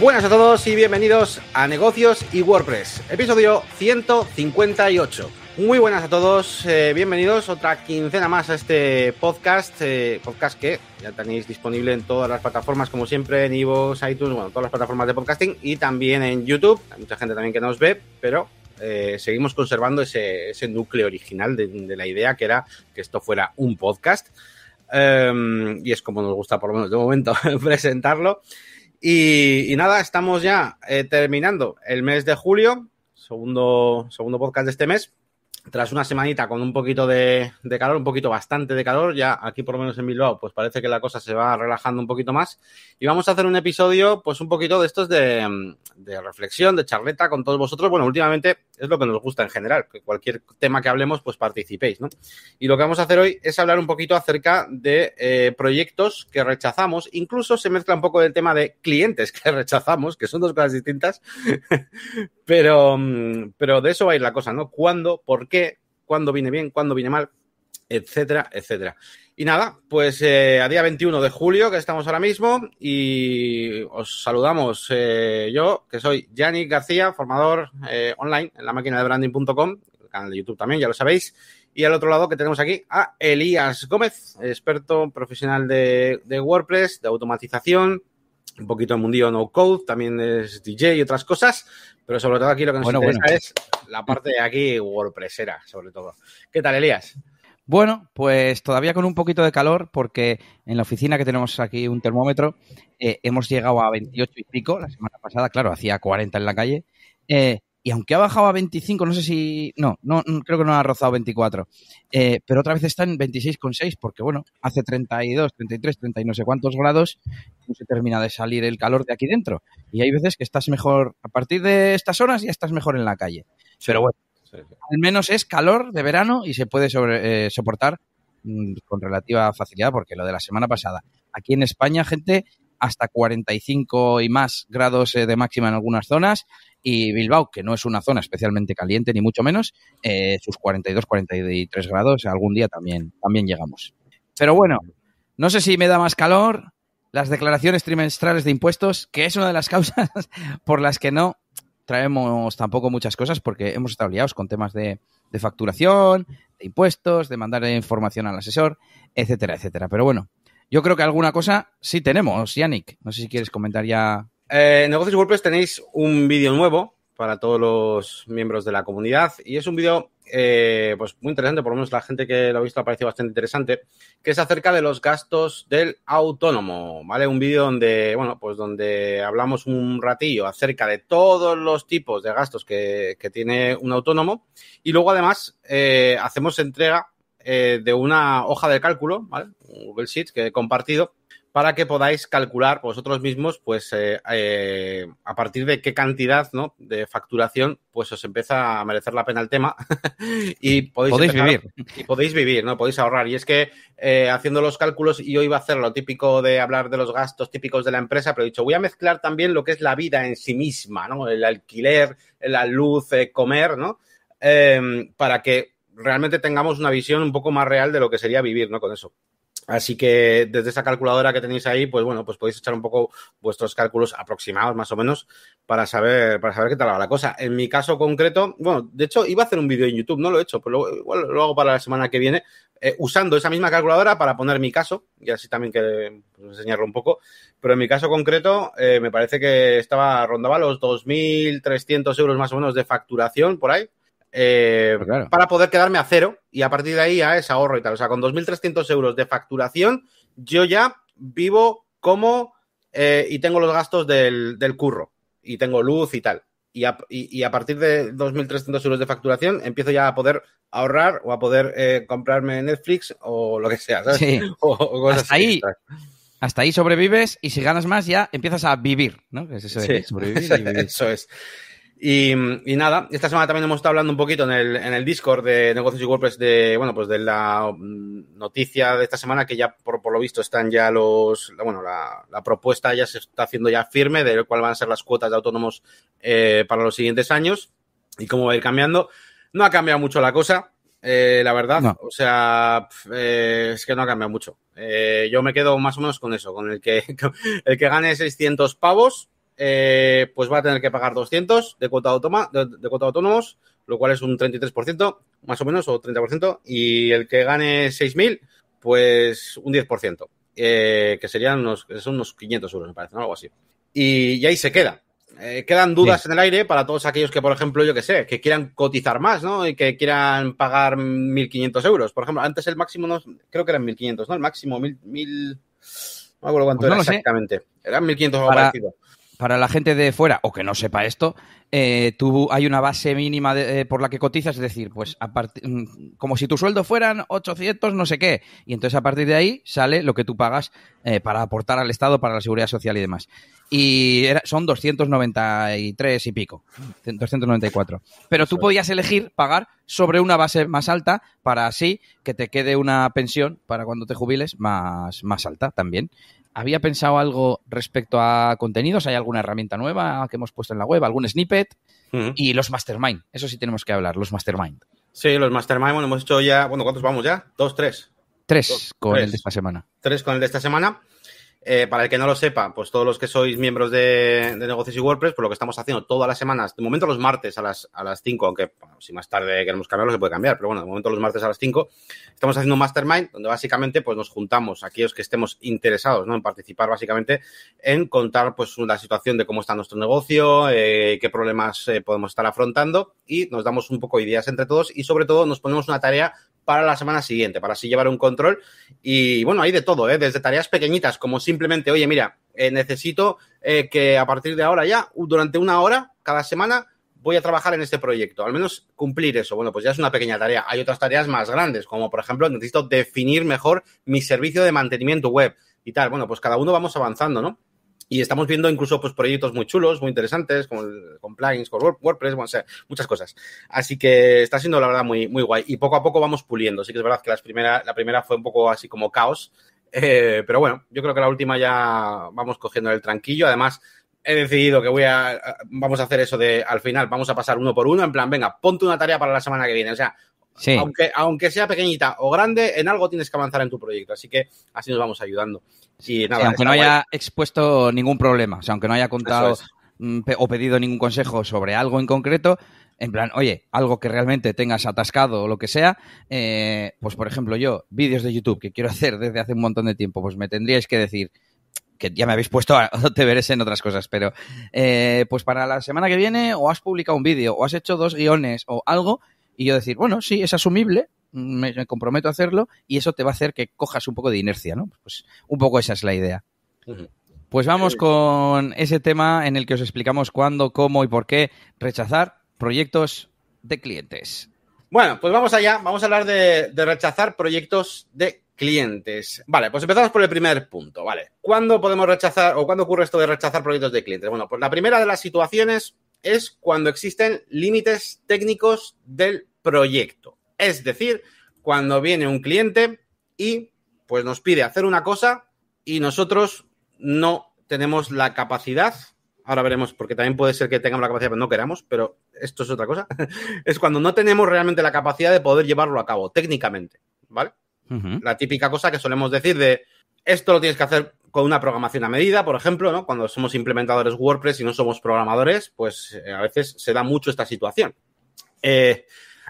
Buenas a todos y bienvenidos a Negocios y WordPress, episodio 158. Muy buenas a todos, eh, bienvenidos otra quincena más a este podcast, eh, podcast que ya tenéis disponible en todas las plataformas, como siempre, en iVoox, iTunes, bueno, todas las plataformas de podcasting y también en YouTube. Hay mucha gente también que nos ve, pero eh, seguimos conservando ese, núcleo original de, la idea que era que esto fuera un podcast. Um, y es como nos gusta, por lo menos de momento, presentarlo. Y, nada, estamos ya eh, terminando el mes de julio, segundo, segundo podcast de este mes. Tras una semanita con un poquito de, de, calor, un poquito bastante de calor, ya aquí por lo menos en Bilbao, pues parece que la cosa se va relajando un poquito más. Y vamos a hacer un episodio, pues un poquito de estos de, de reflexión, de charleta con todos vosotros. Bueno, últimamente es lo que nos gusta en general, que cualquier tema que hablemos, pues participéis, ¿no? Y lo que vamos a hacer hoy es hablar un poquito acerca de eh, proyectos que rechazamos, incluso se mezcla un poco del tema de clientes que rechazamos, que son dos cosas distintas, pero, pero de eso va a ir la cosa, ¿no? ¿Cuándo? ¿Por qué? ¿Cuándo viene bien? ¿Cuándo viene mal? Etcétera, etcétera. Y nada, pues eh, a día 21 de julio, que estamos ahora mismo, y os saludamos eh, yo, que soy Yannick García, formador eh, online en la máquina de branding.com, el canal de YouTube también, ya lo sabéis. Y al otro lado que tenemos aquí a Elías Gómez, experto profesional de, de WordPress, de automatización, un poquito en mundillo no code, también es DJ y otras cosas, pero sobre todo aquí lo que nos bueno, interesa bueno. es la parte de aquí WordPressera, sobre todo. ¿Qué tal, Elías? Bueno, pues todavía con un poquito de calor, porque en la oficina que tenemos aquí un termómetro, eh, hemos llegado a 28 y pico la semana pasada, claro, hacía 40 en la calle, eh, y aunque ha bajado a 25, no sé si, no, no creo que no ha rozado 24, eh, pero otra vez está en 26,6, porque bueno, hace 32, 33, 30 y no sé cuántos grados, no se termina de salir el calor de aquí dentro, y hay veces que estás mejor, a partir de estas horas ya estás mejor en la calle, pero bueno. Al menos es calor de verano y se puede sobre, eh, soportar mmm, con relativa facilidad, porque lo de la semana pasada, aquí en España, gente, hasta 45 y más grados eh, de máxima en algunas zonas, y Bilbao, que no es una zona especialmente caliente, ni mucho menos, eh, sus 42, 43 grados, algún día también, también llegamos. Pero bueno, no sé si me da más calor las declaraciones trimestrales de impuestos, que es una de las causas por las que no traemos tampoco muchas cosas porque hemos estado liados con temas de, de, facturación, de impuestos, de mandar información al asesor, etcétera, etcétera. Pero bueno, yo creo que alguna cosa sí tenemos, Yannick. No sé si quieres comentar ya. Eh, Negocios WordPress tenéis un vídeo nuevo para todos los miembros de la comunidad y es un vídeo eh, pues muy interesante, por lo menos la gente que lo ha visto ha parecido bastante interesante, que es acerca de los gastos del autónomo, ¿vale? Un vídeo donde, bueno, pues donde hablamos un ratillo acerca de todos los tipos de gastos que, que tiene un autónomo y luego además eh, hacemos entrega eh, de una hoja de cálculo, ¿vale? Google Sheet que he compartido para que podáis calcular vosotros mismos, pues, eh, eh, a partir de qué cantidad ¿no? de facturación, pues os empieza a merecer la pena el tema y podéis, podéis empezar, vivir. Y podéis vivir, ¿no? Podéis ahorrar. Y es que eh, haciendo los cálculos, yo iba a hacer lo típico de hablar de los gastos típicos de la empresa, pero he dicho, voy a mezclar también lo que es la vida en sí misma, ¿no? El alquiler, la luz, comer, ¿no? Eh, para que realmente tengamos una visión un poco más real de lo que sería vivir, ¿no? Con eso. Así que desde esa calculadora que tenéis ahí, pues bueno, pues podéis echar un poco vuestros cálculos aproximados más o menos para saber, para saber qué tal va la cosa. En mi caso concreto, bueno, de hecho iba a hacer un vídeo en YouTube, no lo he hecho, pero lo, lo hago para la semana que viene, eh, usando esa misma calculadora para poner mi caso, y así también que pues, enseñarlo un poco. Pero en mi caso concreto, eh, me parece que estaba, rondaba los 2.300 euros más o menos de facturación por ahí. Eh, Pues claro. para poder quedarme a cero y a partir de ahí ya es ahorro y tal. O sea, con 2.300 euros de facturación, yo ya vivo como eh, y tengo los gastos del, del, curro y tengo luz y tal. Y a, y, y a partir de 2.300 euros de facturación empiezo ya a poder ahorrar o a poder eh, comprarme Netflix o lo que sea, ¿sabes? Sí. O, o cosas Hasta ahí, hasta ahí sobrevives y si ganas más ya empiezas a vivir, ¿no? Es eso de Sí, sobrevivir y vivir. eso es. Y, y, nada, esta semana también hemos estado hablando un poquito en el, en el Discord de negocios y WordPress de, bueno, pues de la mm, noticia de esta semana que ya por, por lo visto están ya los, bueno, la, la, propuesta ya se está haciendo ya firme de cuál van a ser las cuotas de autónomos eh, para los siguientes años y cómo va a ir cambiando. No ha cambiado mucho la cosa, eh, la verdad. No. O sea, eh, es que no ha cambiado mucho. Eh, yo me quedo más o menos con eso, con el que, el que gane 600 pavos eh, pues va a tener que pagar 200 de cuota, de, de cuota autónomos, lo cual es un 33%, más o menos, o 30%, y el que gane 6.000, pues un 10%, eh, que serían unos, son unos 500 euros, me parece, ¿no? algo así. Y, y ahí se queda. Eh, quedan dudas sí. en el aire para todos aquellos que, por ejemplo, yo que sé, que quieran cotizar más, ¿no? Y que quieran pagar 1.500 euros. Por ejemplo, antes el máximo, no, creo que eran 1.500, ¿no? El máximo, 1.000... Mil, no me acuerdo cuánto pues no era exactamente. Sé. Eran 1.500 algo para, parecido. Para la gente de fuera o que no sepa esto, eh, tú hay una base mínima de, eh, por la que cotizas, es decir, pues a mm, como si tu sueldo fueran 800 no sé qué, y entonces a partir de ahí sale lo que tú pagas eh, para aportar al Estado, para la seguridad social y demás. Y era, son 293 y pico, 294. Pero tú podías elegir pagar sobre una base más alta para así que te quede una pensión para cuando te jubiles más, más alta también. ¿Había pensado algo respecto a contenidos? ¿Hay alguna herramienta nueva que hemos puesto en la web? ¿Algún snippet? Uh -huh. Y los mastermind. Eso sí tenemos que hablar, los mastermind. Sí, los mastermind, bueno, hemos hecho ya, bueno, ¿cuántos vamos ya? ¿Dos, tres? Tres Dos, con tres. el de esta semana. Tres con el de esta semana. Eh, para el que no lo sepa, pues todos los que sois miembros de, negocios y WordPress, pues lo que estamos haciendo todas las semanas, de momento los martes a las, a las 5, aunque si más tarde queremos cambiarlo se puede cambiar, pero bueno, de momento los martes a las 5, estamos haciendo un mastermind donde básicamente pues nos juntamos aquellos que estemos interesados ¿no? en participar básicamente en contar pues la situación de cómo está nuestro negocio, eh, qué problemas eh, podemos estar afrontando y nos damos un poco de ideas entre todos y sobre todo nos ponemos una tarea para la semana siguiente, para así llevar un control. Y bueno, hay de todo, ¿eh? desde tareas pequeñitas, como simplemente, oye, mira, eh, necesito eh, que a partir de ahora ya, durante una hora cada semana, voy a trabajar en este proyecto, al menos cumplir eso. Bueno, pues ya es una pequeña tarea. Hay otras tareas más grandes, como por ejemplo, necesito definir mejor mi servicio de mantenimiento web y tal. Bueno, pues cada uno vamos avanzando, ¿no? Y estamos viendo incluso pues, proyectos muy chulos, muy interesantes, como el, plugins, con WordPress, muchas cosas. Así que está siendo, la verdad, muy, muy guay. Y poco a poco vamos puliendo. Sí que es verdad que las primera, la primera fue un poco así como caos. Eh, pero bueno, yo creo que la última ya vamos cogiendo el tranquillo. Además, he decidido que voy a, vamos a hacer eso de, al final, vamos a pasar uno por uno, en plan, venga, ponte una tarea para la semana que viene. O sea, Sí. Aunque, aunque sea pequeñita o grande, en algo tienes que avanzar en tu proyecto. Así que así nos vamos ayudando. Y nada, sí, aunque no guay. haya expuesto ningún problema, o sea, aunque no haya contado es. o pedido ningún consejo sobre algo en concreto, en plan, oye, algo que realmente tengas atascado o lo que sea, eh, pues por ejemplo yo, vídeos de YouTube que quiero hacer desde hace un montón de tiempo, pues me tendríais que decir, que ya me habéis puesto a deberes en otras cosas, pero eh, pues para la semana que viene o has publicado un vídeo o has hecho dos guiones o algo y yo decir, bueno, sí, es asumible, me, me, comprometo a hacerlo y eso te va a hacer que cojas un poco de inercia, ¿no? Pues un poco esa es la idea. Uh -huh. Pues vamos con ese tema en el que os explicamos cuándo, cómo y por qué rechazar proyectos de clientes. Bueno, pues vamos allá, vamos a hablar de, de rechazar proyectos de clientes. Vale, pues empezamos por el primer punto, ¿vale? ¿Cuándo podemos rechazar o cuándo ocurre esto de rechazar proyectos de clientes? Bueno, pues la primera de las situaciones es cuando existen límites técnicos del proyecto. Es decir, cuando viene un cliente y pues nos pide hacer una cosa y nosotros no tenemos la capacidad, ahora veremos porque también puede ser que tengamos la capacidad pero no queramos, pero esto es otra cosa, es cuando no tenemos realmente la capacidad de poder llevarlo a cabo técnicamente, ¿vale? Uh -huh. La típica cosa que solemos decir de esto lo tienes que hacer con una programación a medida, por ejemplo. Cuando somos implementadores WordPress y no somos programadores, pues eh, a veces se da mucho esta situación. Eh,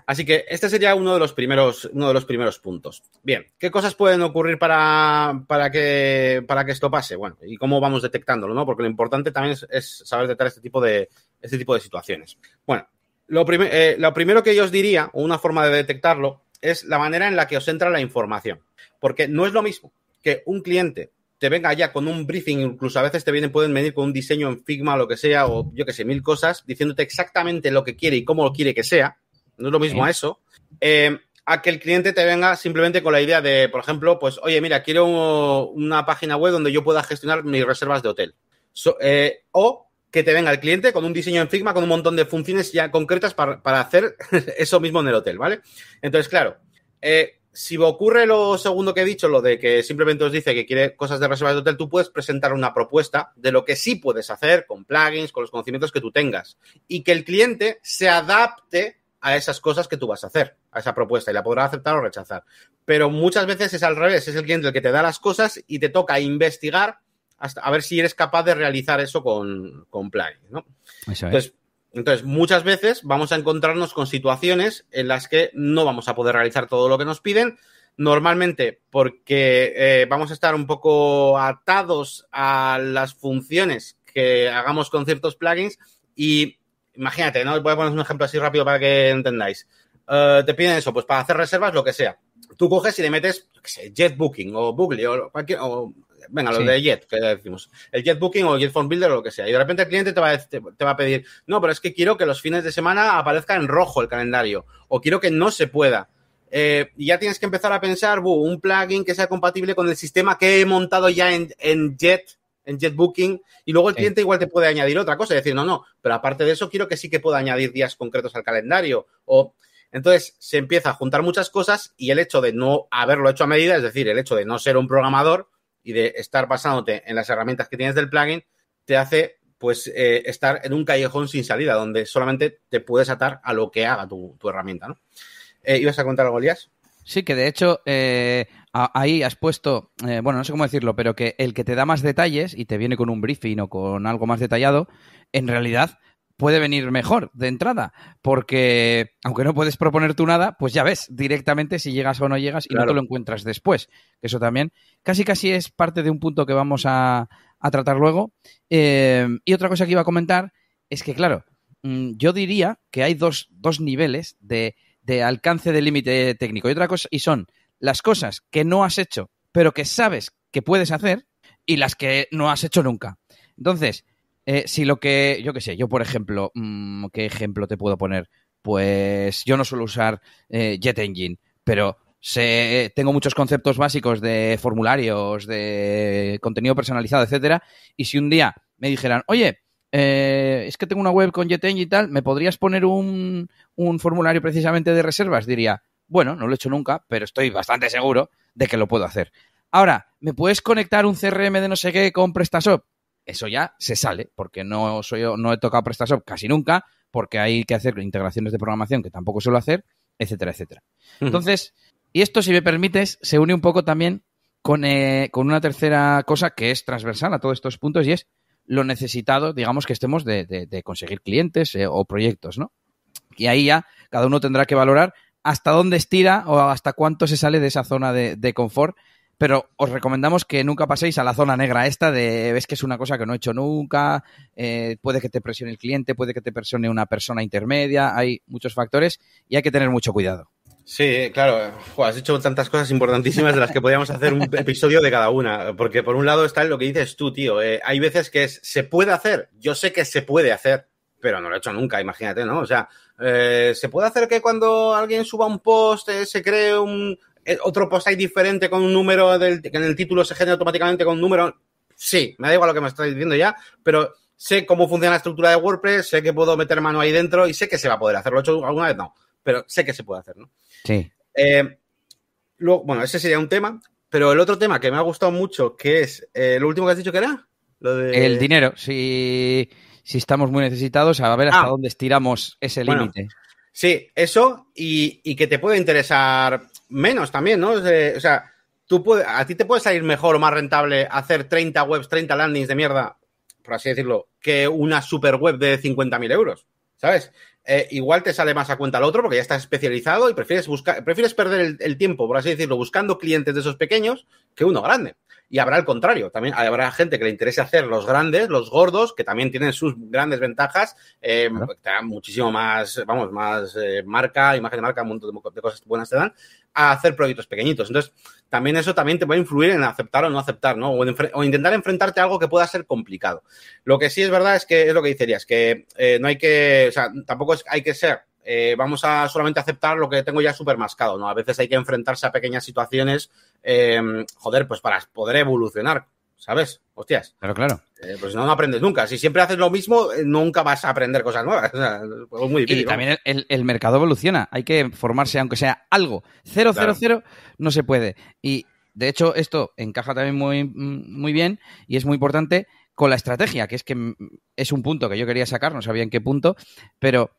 así que este sería uno de los primeros, uno de los primeros puntos. Bien, ¿qué cosas pueden ocurrir para, para, que, para que esto pase? Bueno, y cómo vamos detectándolo, ¿no? Porque lo importante también es, saber detectar este tipo de, este tipo de situaciones. Bueno, lo, eh, lo primero que yo os diría, o una forma de detectarlo, es la manera en la que os entra la información. Porque no es lo mismo que un cliente te venga ya con un briefing, incluso a veces te vienen, pueden venir con un diseño en Figma lo que sea, o yo que sé, mil cosas, diciéndote exactamente lo que quiere y cómo lo quiere que sea. No es lo mismo a eso. Eh, a que el cliente te venga simplemente con la idea de, por ejemplo, pues, oye, mira, quiero una página web donde yo pueda gestionar mis reservas de hotel. So, eh, o que te venga el cliente con un diseño en Figma con un montón de funciones ya concretas para, para hacer eso mismo en el hotel, ¿vale? Entonces, claro, eh, si ocurre lo segundo que he dicho, lo de que simplemente os dice que quiere cosas de reservas de hotel, tú puedes presentar una propuesta de lo que sí puedes hacer con plugins, con los conocimientos que tú tengas. Y que el cliente se adapte a esas cosas que tú vas a hacer, a esa propuesta, y la podrá aceptar o rechazar. Pero muchas veces es al revés, es el cliente el que te da las cosas y te toca investigar hasta a ver si eres capaz de realizar eso con, con plugins, ¿no? Eso es. Entonces, entonces, muchas veces vamos a encontrarnos con situaciones en las que no vamos a poder realizar todo lo que nos piden, normalmente porque eh, vamos a estar un poco atados a las funciones que hagamos con ciertos plugins y imagínate, ¿no? Voy a poner un ejemplo así rápido para que entendáis. Eh, te piden eso, pues para hacer reservas, lo que sea. Tú coges y le metes, qué sé, JetBooking o Bookly o cualquier, venga, lo Sí. de Jet, que decimos, el JetBooking o Jet Phone Builder o lo que sea. Y de repente el cliente te va, a, te, te va a pedir, no, pero es que quiero que los fines de semana aparezca en rojo el calendario o quiero que no se pueda. Eh, y ya tienes que empezar a pensar, "Bu, un plugin que sea compatible con el sistema que he montado ya en, en Jet, en JetBooking, y luego el Sí. cliente igual te puede añadir otra cosa y decir, no, no, pero aparte de eso quiero que sí que pueda añadir días concretos al calendario. O entonces se empieza a juntar muchas cosas y el hecho de no haberlo hecho a medida, es decir, el hecho de no ser un programador y de estar basándote en las herramientas que tienes del plugin, te hace pues eh, estar en un callejón sin salida, donde solamente te puedes atar a lo que haga tu, herramienta, ¿no? Eh, ¿Ibas a contar algo, Elías? Sí, que de hecho eh, ahí has puesto, eh, bueno, no sé cómo decirlo, pero que el que te da más detalles y te viene con un briefing o con algo más detallado, en realidad puede venir mejor de entrada, porque aunque no puedes proponer tú nada, pues ya ves directamente si llegas o no llegas y Claro. no te lo encuentras después. Eso también casi casi es parte de un punto que vamos a, a tratar luego. Eh, y otra cosa que iba a comentar es que, claro, mm, yo diría que hay dos, dos niveles de, de alcance de límite técnico. Y otra cosa, y son las cosas que no has hecho, pero que sabes que puedes hacer, y las que no has hecho nunca. Entonces, eh, si lo que, yo qué sé, yo por ejemplo, mm, ¿qué ejemplo te puedo poner? Pues yo no suelo usar eh, Jet Engine, pero sé, tengo muchos conceptos básicos de formularios, de contenido personalizado, etcétera, y si un día me dijeran, oye, eh, es que tengo una web con Jet Engine y tal, ¿me podrías poner un, un formulario precisamente de reservas? Diría, bueno, no lo he hecho nunca, pero estoy bastante seguro de que lo puedo hacer. Ahora, ¿me puedes conectar un CRM de no sé qué con PrestaShop? Eso ya se sale, porque no soy yo, no he tocado PrestaShop casi nunca, porque hay que hacer integraciones de programación que tampoco suelo hacer, etcétera, etcétera. Entonces, y esto, si me permites, se une un poco también con, eh, con una tercera cosa que es transversal a todos estos puntos y es lo necesitado, digamos, que estemos de, de- de conseguir clientes eh, o proyectos, ¿no? Y ahí ya cada uno tendrá que valorar hasta dónde estira o hasta cuánto se sale de esa zona de, de confort. Pero os recomendamos que nunca paséis a la zona negra esta de ves que es una cosa que no he hecho nunca, eh, puede que te presione el cliente, puede que te presione una persona intermedia, hay muchos factores y hay que tener mucho cuidado. Sí, claro. Has dicho tantas cosas importantísimas de las que podríamos hacer un episodio de cada una. Porque por un lado está lo que dices tú, tío. eh, hay veces que es, se puede hacer. Yo sé que se puede hacer, pero no lo he hecho nunca, imagínate, ¿no? O sea, eh, se puede hacer que cuando alguien suba un post eh, se cree un otro post ahí diferente con un número del, que en el título se genera automáticamente con un número. Sí, me da igual lo que me estás diciendo ya, pero sé cómo funciona la estructura de WordPress, sé que puedo meter mano ahí dentro y sé que se va a poder hacer. ¿Lo he hecho alguna vez? No, pero sé que se puede hacer, ¿no? Sí. Eh, luego, bueno, ese sería un tema, pero el otro tema que me ha gustado mucho, que es eh, lo último que has dicho que era, lo de... El dinero, si, si estamos muy necesitados, a ver hasta Ah. dónde estiramos ese Bueno. límite. Sí, eso y, y que te puede interesar menos también, ¿no? O sea, tú puede, a ti te puede salir mejor o más rentable hacer 30 webs, 30 landings de mierda, por así decirlo, que una super web de 50.000 euros, ¿sabes? Eh, igual te sale más a cuenta el otro porque ya estás especializado y prefieres buscar, prefieres perder el, el tiempo, por así decirlo, buscando clientes de esos pequeños que uno grande. Y habrá el contrario, también habrá gente que le interese hacer los grandes, los gordos, que también tienen sus grandes ventajas, eh, Claro. te dan muchísimo más, vamos, más eh, marca, imagen de marca, un montón de, cosas buenas te dan, a hacer proyectos pequeñitos. Entonces, también eso también te va a influir en aceptar o no aceptar, ¿no? O intentar enfrentarte a algo que pueda ser complicado. Lo que sí es verdad es que es lo que dicerías, que eh, no hay que, o sea, tampoco es, hay que ser, eh, vamos a solamente aceptar lo que tengo ya súper mascado, ¿no? A veces hay que enfrentarse a pequeñas situaciones, eh, joder, pues para poder evolucionar, ¿sabes? Hostias, Claro, claro. eh, pues no, no aprendes nunca. Si siempre haces lo mismo, eh, nunca vas a aprender cosas nuevas. O sea, es muy difícil. Y también el, el- mercado evoluciona. Hay que formarse, aunque sea algo. Cero, Claro. cero, cero, no se puede. Y de hecho, esto encaja también muy, muy bien y es muy importante con la estrategia, que es que es un punto que yo quería sacar, no sabía en qué punto, pero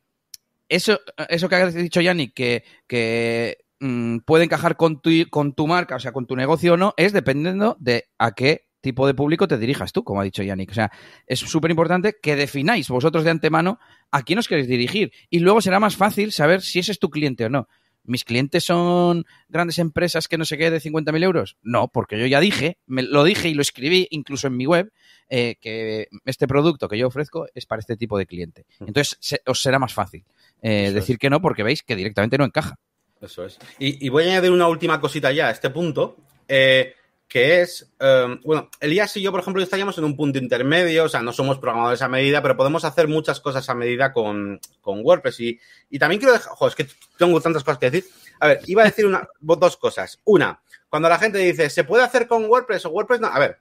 eso, eso que has dicho, Yannick, que, que mm, puede encajar con tu, con tu marca, o sea, con tu negocio o no, es dependiendo de a qué tipo de público te dirijas tú, como ha dicho Yannick. O sea, es súper importante que defináis vosotros de antemano a quién os queréis dirigir y luego será más fácil saber si ese es tu cliente o no. ¿Mis clientes son grandes empresas que no se quede de 50.000 euros? No, porque yo ya dije, me lo dije y lo escribí incluso en mi web, eh, que este producto que yo ofrezco es para este tipo de cliente. Mm. Entonces os será más fácil eh, decir que no porque veis que directamente no encaja. Eso es. Y, voy a añadir una última cosita ya a este punto. Eh, que es, em, bueno, Elías y yo, por ejemplo, estaríamos en un punto intermedio, o sea, no somos programadores a medida, pero podemos hacer muchas cosas a medida con, WordPress. Y, y, también quiero dejar, joder, es que tengo tantas cosas que decir. A ver, iba a decir una, dos cosas. Una, cuando la gente dice, ¿se puede hacer con WordPress o WordPress? No, a ver,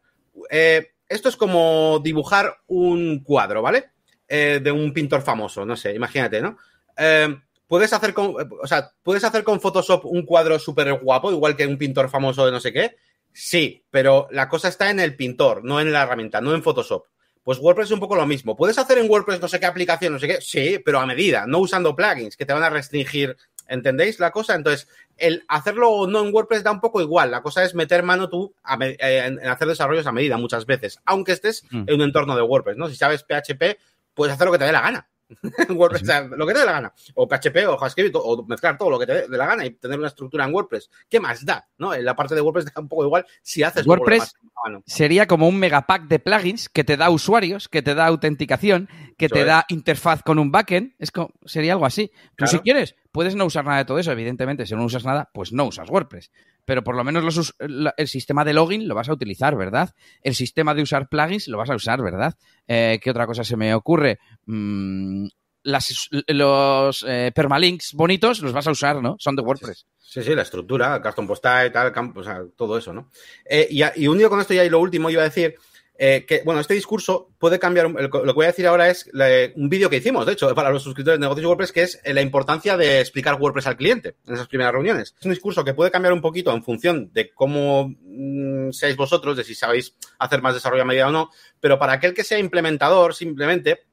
eh, esto es como dibujar un cuadro, ¿vale? Eh, de un pintor famoso, no sé, imagínate, ¿no? Eh, puedes hacer con, o sea, puedes hacer con Photoshop un cuadro súper guapo, igual que un pintor famoso de no sé qué, Sí, pero la cosa está en el pintor, no en la herramienta, no en Photoshop. Pues WordPress es un poco lo mismo. ¿Puedes hacer en WordPress no sé qué aplicación, no sé qué? Sí, pero a medida, no usando plugins que te van a restringir. ¿Entendéis la cosa? Entonces, el hacerlo o no en WordPress da un poco igual. La cosa es meter mano tú eh, en hacer desarrollos a medida muchas veces, aunque estés mm. en un entorno de WordPress, ¿no? Si sabes PHP, puedes hacer lo que te dé la gana. WordPress, o sea, lo que te dé la gana. O PHP o JavaScript o mezclar todo lo que te dé la gana y tener una estructura en WordPress. ¿Qué más da? ¿no? En la parte de WordPress da un poco igual si haces WordPress sería como un megapack de plugins que te da usuarios, que te da autenticación, que te da interfaz con un backend. Es como, sería algo así. Pero si quieres, puedes no usar nada de todo eso. Evidentemente, si no usas nada, pues no usas WordPress pero por lo menos el sistema de login lo vas a utilizar, ¿verdad? El sistema de usar plugins lo vas a usar, ¿verdad? Eh, ¿Qué otra cosa se me ocurre? Mm, los eh, permalinks bonitos los vas a usar, ¿no? Son de WordPress. Sí, sí, la estructura, custom postal, tal, o sea, todo eso, ¿no? Eh, y, y unido con esto ya y lo último iba a decir eh, que, bueno, este discurso puede cambiar. Lo que voy a decir ahora es un vídeo que hicimos, de hecho, para los suscriptores de negocios WordPress, que es la importancia de explicar WordPress al cliente en esas primeras reuniones. Es un discurso que puede cambiar un poquito en función de cómo mm, seáis vosotros, de si sabéis hacer más desarrollo a medida o no, pero para aquel que sea implementador, simplemente,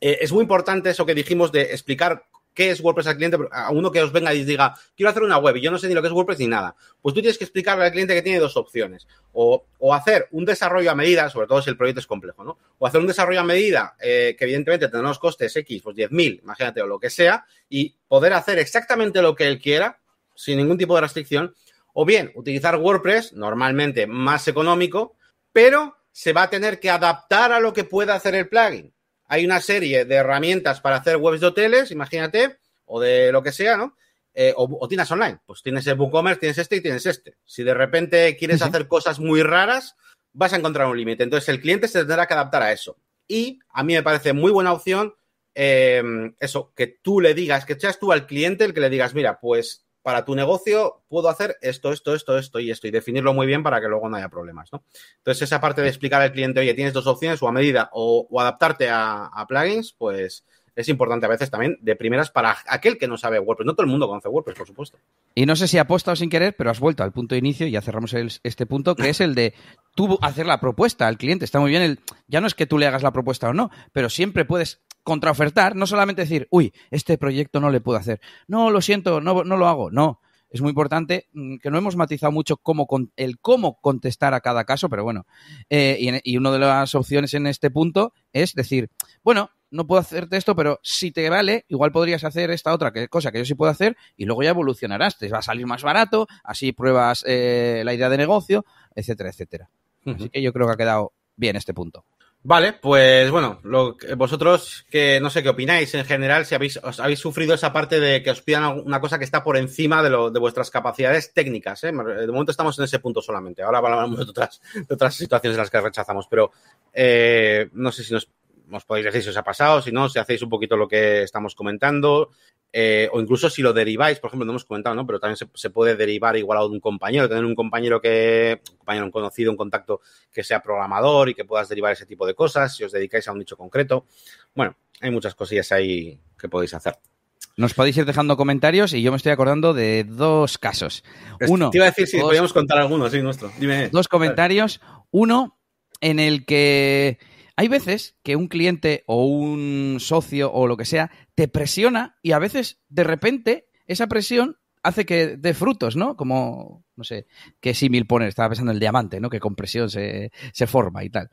eh, es muy importante eso que dijimos de explicar qué es WordPress al cliente, a uno que os venga y diga, quiero hacer una web y yo no sé ni lo que es WordPress ni nada. Pues tú tienes que explicarle al cliente que tiene dos opciones. O, hacer un desarrollo a medida, sobre todo si el proyecto es complejo, ¿no? O hacer un desarrollo a medida, eh, que evidentemente tendrá unos costes X, pues 10.000, imagínate, o lo que sea, y poder hacer exactamente lo que él quiera, sin ningún tipo de restricción. O bien, utilizar WordPress, normalmente más económico, pero se va a tener que adaptar a lo que pueda hacer el plugin hay una serie de herramientas para hacer webs de hoteles, imagínate, o de lo que sea, ¿no? Eh, o, tienes online, pues tienes el WooCommerce, tienes este y tienes este. Si de repente quieres hacer cosas muy raras, vas a encontrar un límite. Entonces el cliente se tendrá que adaptar a eso. Y a mí me parece muy buena opción eh, eso, que tú le digas, que seas tú al cliente el que le digas, mira, pues para tu negocio puedo hacer esto, esto, esto, esto y esto, y definirlo muy bien para que luego no haya problemas, ¿no? Entonces, esa parte de explicar al cliente, oye, tienes dos opciones, o a medida, o, adaptarte a, plugins, pues es importante a veces también de primeras para aquel que no sabe WordPress. No todo el mundo conoce WordPress, por supuesto. Y no sé si ha apostado sin querer, pero has vuelto al punto de inicio y ya cerramos este punto, que es el de tú hacer la propuesta al cliente. Está muy bien el, ya no es que tú le hagas la propuesta o no, pero siempre puedes contraofertar, no solamente decir, uy, este proyecto no le puedo hacer. No, lo siento, no, no lo hago. No, es muy importante mm, que no hemos matizado mucho cómo el cómo contestar a cada caso, pero bueno. Eh, y, y, una de las opciones en este punto es decir, bueno, no puedo hacerte esto, pero si te vale, igual podrías hacer esta otra cosa que yo sí puedo hacer y luego ya evolucionarás. Te va a salir más barato, así pruebas eh, la idea de negocio, etcétera, etcétera. Así que yo creo que ha quedado bien este punto. Vale, pues bueno, lo, vosotros que no sé qué opináis en general, si habéis, habéis sufrido esa parte de que os pidan una cosa que está por encima de, lo, de vuestras capacidades técnicas. ¿eh? De momento estamos en ese punto solamente. Ahora hablamos de otras, de otras situaciones en las que rechazamos, pero eh, no sé si nos os podéis decir si os ha pasado, si no, si hacéis un poquito lo que estamos comentando, eh, o incluso si lo deriváis, por ejemplo, no hemos comentado, ¿no? Pero también se, puede derivar igual a un compañero, tener un compañero que, un compañero, un conocido, un contacto que sea programador y que puedas derivar ese tipo de cosas, si os dedicáis a un nicho concreto. Bueno, hay muchas cosillas ahí que podéis hacer. Nos podéis ir dejando comentarios y yo me estoy acordando de dos casos. Uno. Te iba a decir si podíamos contar algunos, sí, nuestro. Dime. Dos comentarios. Uno en el que hay veces que un cliente o un socio o lo que sea te presiona y a veces de repente esa presión hace que dé frutos, ¿no? Como, no sé, qué símil poner, estaba pensando en el diamante, ¿no? Que con presión se, se forma y tal.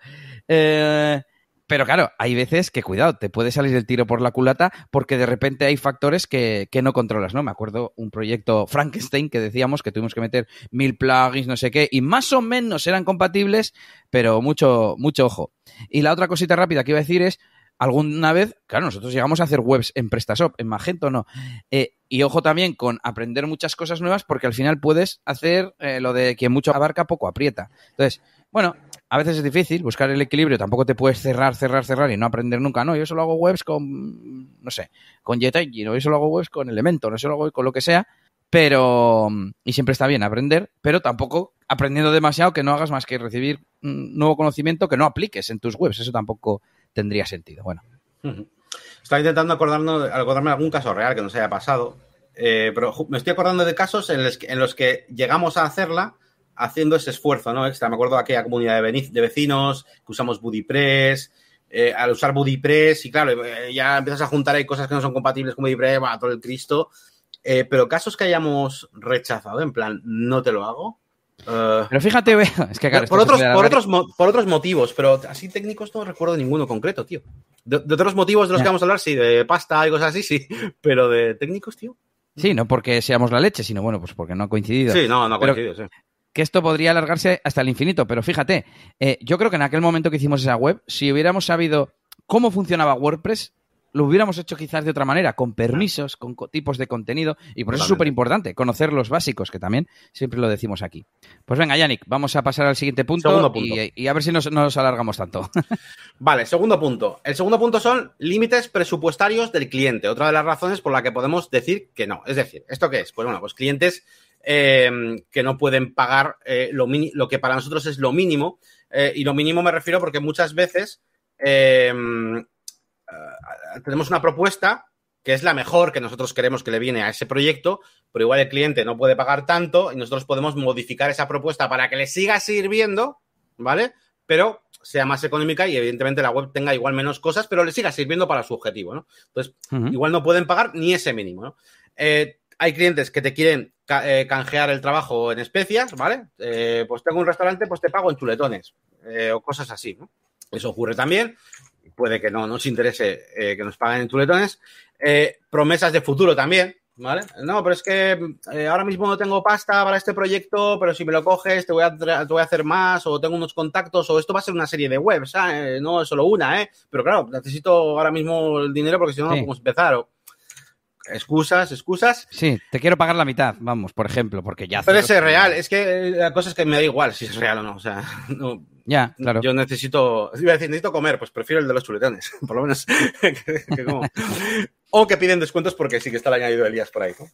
Eh, pero claro, hay veces que, cuidado, te puede salir el tiro por la culata porque de repente hay factores que, que, no controlas, ¿no? Me acuerdo un proyecto Frankenstein que decíamos que tuvimos que meter mil plugins, no sé qué, y más o menos eran compatibles, pero mucho, mucho ojo. Y la otra cosita rápida que iba a decir es, alguna vez, claro, nosotros llegamos a hacer webs en PrestaShop, en Magento no. Eh, y ojo también con aprender muchas cosas nuevas porque al final puedes hacer eh, lo de quien mucho abarca, poco aprieta. Entonces, bueno, a veces es difícil buscar el equilibrio, tampoco te puedes cerrar, cerrar, cerrar y no aprender nunca. No, yo solo hago webs con, no sé, con JetEngine, o yo solo hago webs con Elementor, no solo hago con lo que sea, pero, y siempre está bien aprender, pero tampoco aprendiendo demasiado que no hagas más que recibir nuevo conocimiento que no apliques en tus webs, eso tampoco tendría sentido. Bueno. Estaba intentando acordarme, acordarme de algún caso real que nos haya pasado, eh, pero me estoy acordando de casos en los, que, llegamos a hacerla haciendo ese esfuerzo, ¿no? Extra. Me acuerdo de aquella comunidad de, vecinos que usamos BuddyPress. Eh, al usar BuddyPress, y claro, eh, ya empiezas a juntar ahí cosas que no son compatibles con BuddyPress, va, todo el Cristo. Pero casos que hayamos rechazado, en plan, no te lo hago. Uh, pero fíjate, es que claro, por, otros, por, otros, por otros motivos, pero así técnicos no recuerdo ninguno concreto, tío. De, de otros motivos de los yeah. que vamos a hablar, sí, de pasta y cosas así, sí, pero de técnicos, tío. Sí, no porque seamos la leche, sino bueno, pues porque no ha coincidido. Sí, no, no ha coincidido, pero, sí que esto podría alargarse hasta el infinito, pero fíjate, eh, yo creo que en aquel momento que hicimos esa web, si hubiéramos sabido cómo funcionaba WordPress, lo hubiéramos hecho quizás de otra manera, con permisos, con tipos de contenido, y por eso es súper importante conocer los básicos, que también siempre lo decimos aquí. Pues venga, Yannick, vamos a pasar al siguiente punto, punto. Y, y, a ver si nos, no nos alargamos tanto. Vale, segundo punto. El segundo punto son límites presupuestarios del cliente, otra de las razones por la que podemos decir que no. Es decir, ¿esto qué es? Pues bueno, pues clientes eh, que no pueden pagar eh, lo, lo, que para nosotros es lo mínimo. Eh, y lo mínimo me refiero porque muchas veces tenemos una propuesta que es la mejor que nosotros queremos que le viene a ese proyecto, pero igual el cliente no puede pagar tanto y nosotros podemos modificar esa propuesta para que le siga sirviendo, ¿vale? Pero sea más económica y evidentemente la web tenga igual menos cosas, pero le siga sirviendo para su objetivo, ¿no? Entonces, uh -huh. igual no pueden pagar ni ese mínimo, ¿no? Eh, hay clientes que te quieren ca eh, canjear el trabajo en especias, ¿vale? Eh, pues tengo un restaurante, pues te pago en chuletones eh, o cosas así, ¿no? Eso ocurre también. Puede que no nos interese eh, que nos paguen en chuletones. Eh, promesas de futuro también, ¿vale? No, pero es que ahora mismo no tengo pasta para este proyecto, pero si me lo coges te voy, a, te voy a hacer más o tengo unos contactos o esto va a ser una serie de webs, ¿sabes? No es solo una, ¿eh? Pero claro, necesito ahora mismo el dinero porque si no, sí. no podemos empezar. O, excusas, excusas. Sí, te quiero pagar la mitad, vamos, por ejemplo, porque ya. Ese es real, es que la cosa es que me da igual si es real o no, o sea, no, ya, claro. Yo necesito, iba a decir, necesito comer, pues prefiero el de los chuletones, por lo menos que, que como. o que piden descuentos porque sí que está el añadido de Elías por ahí, ¿no?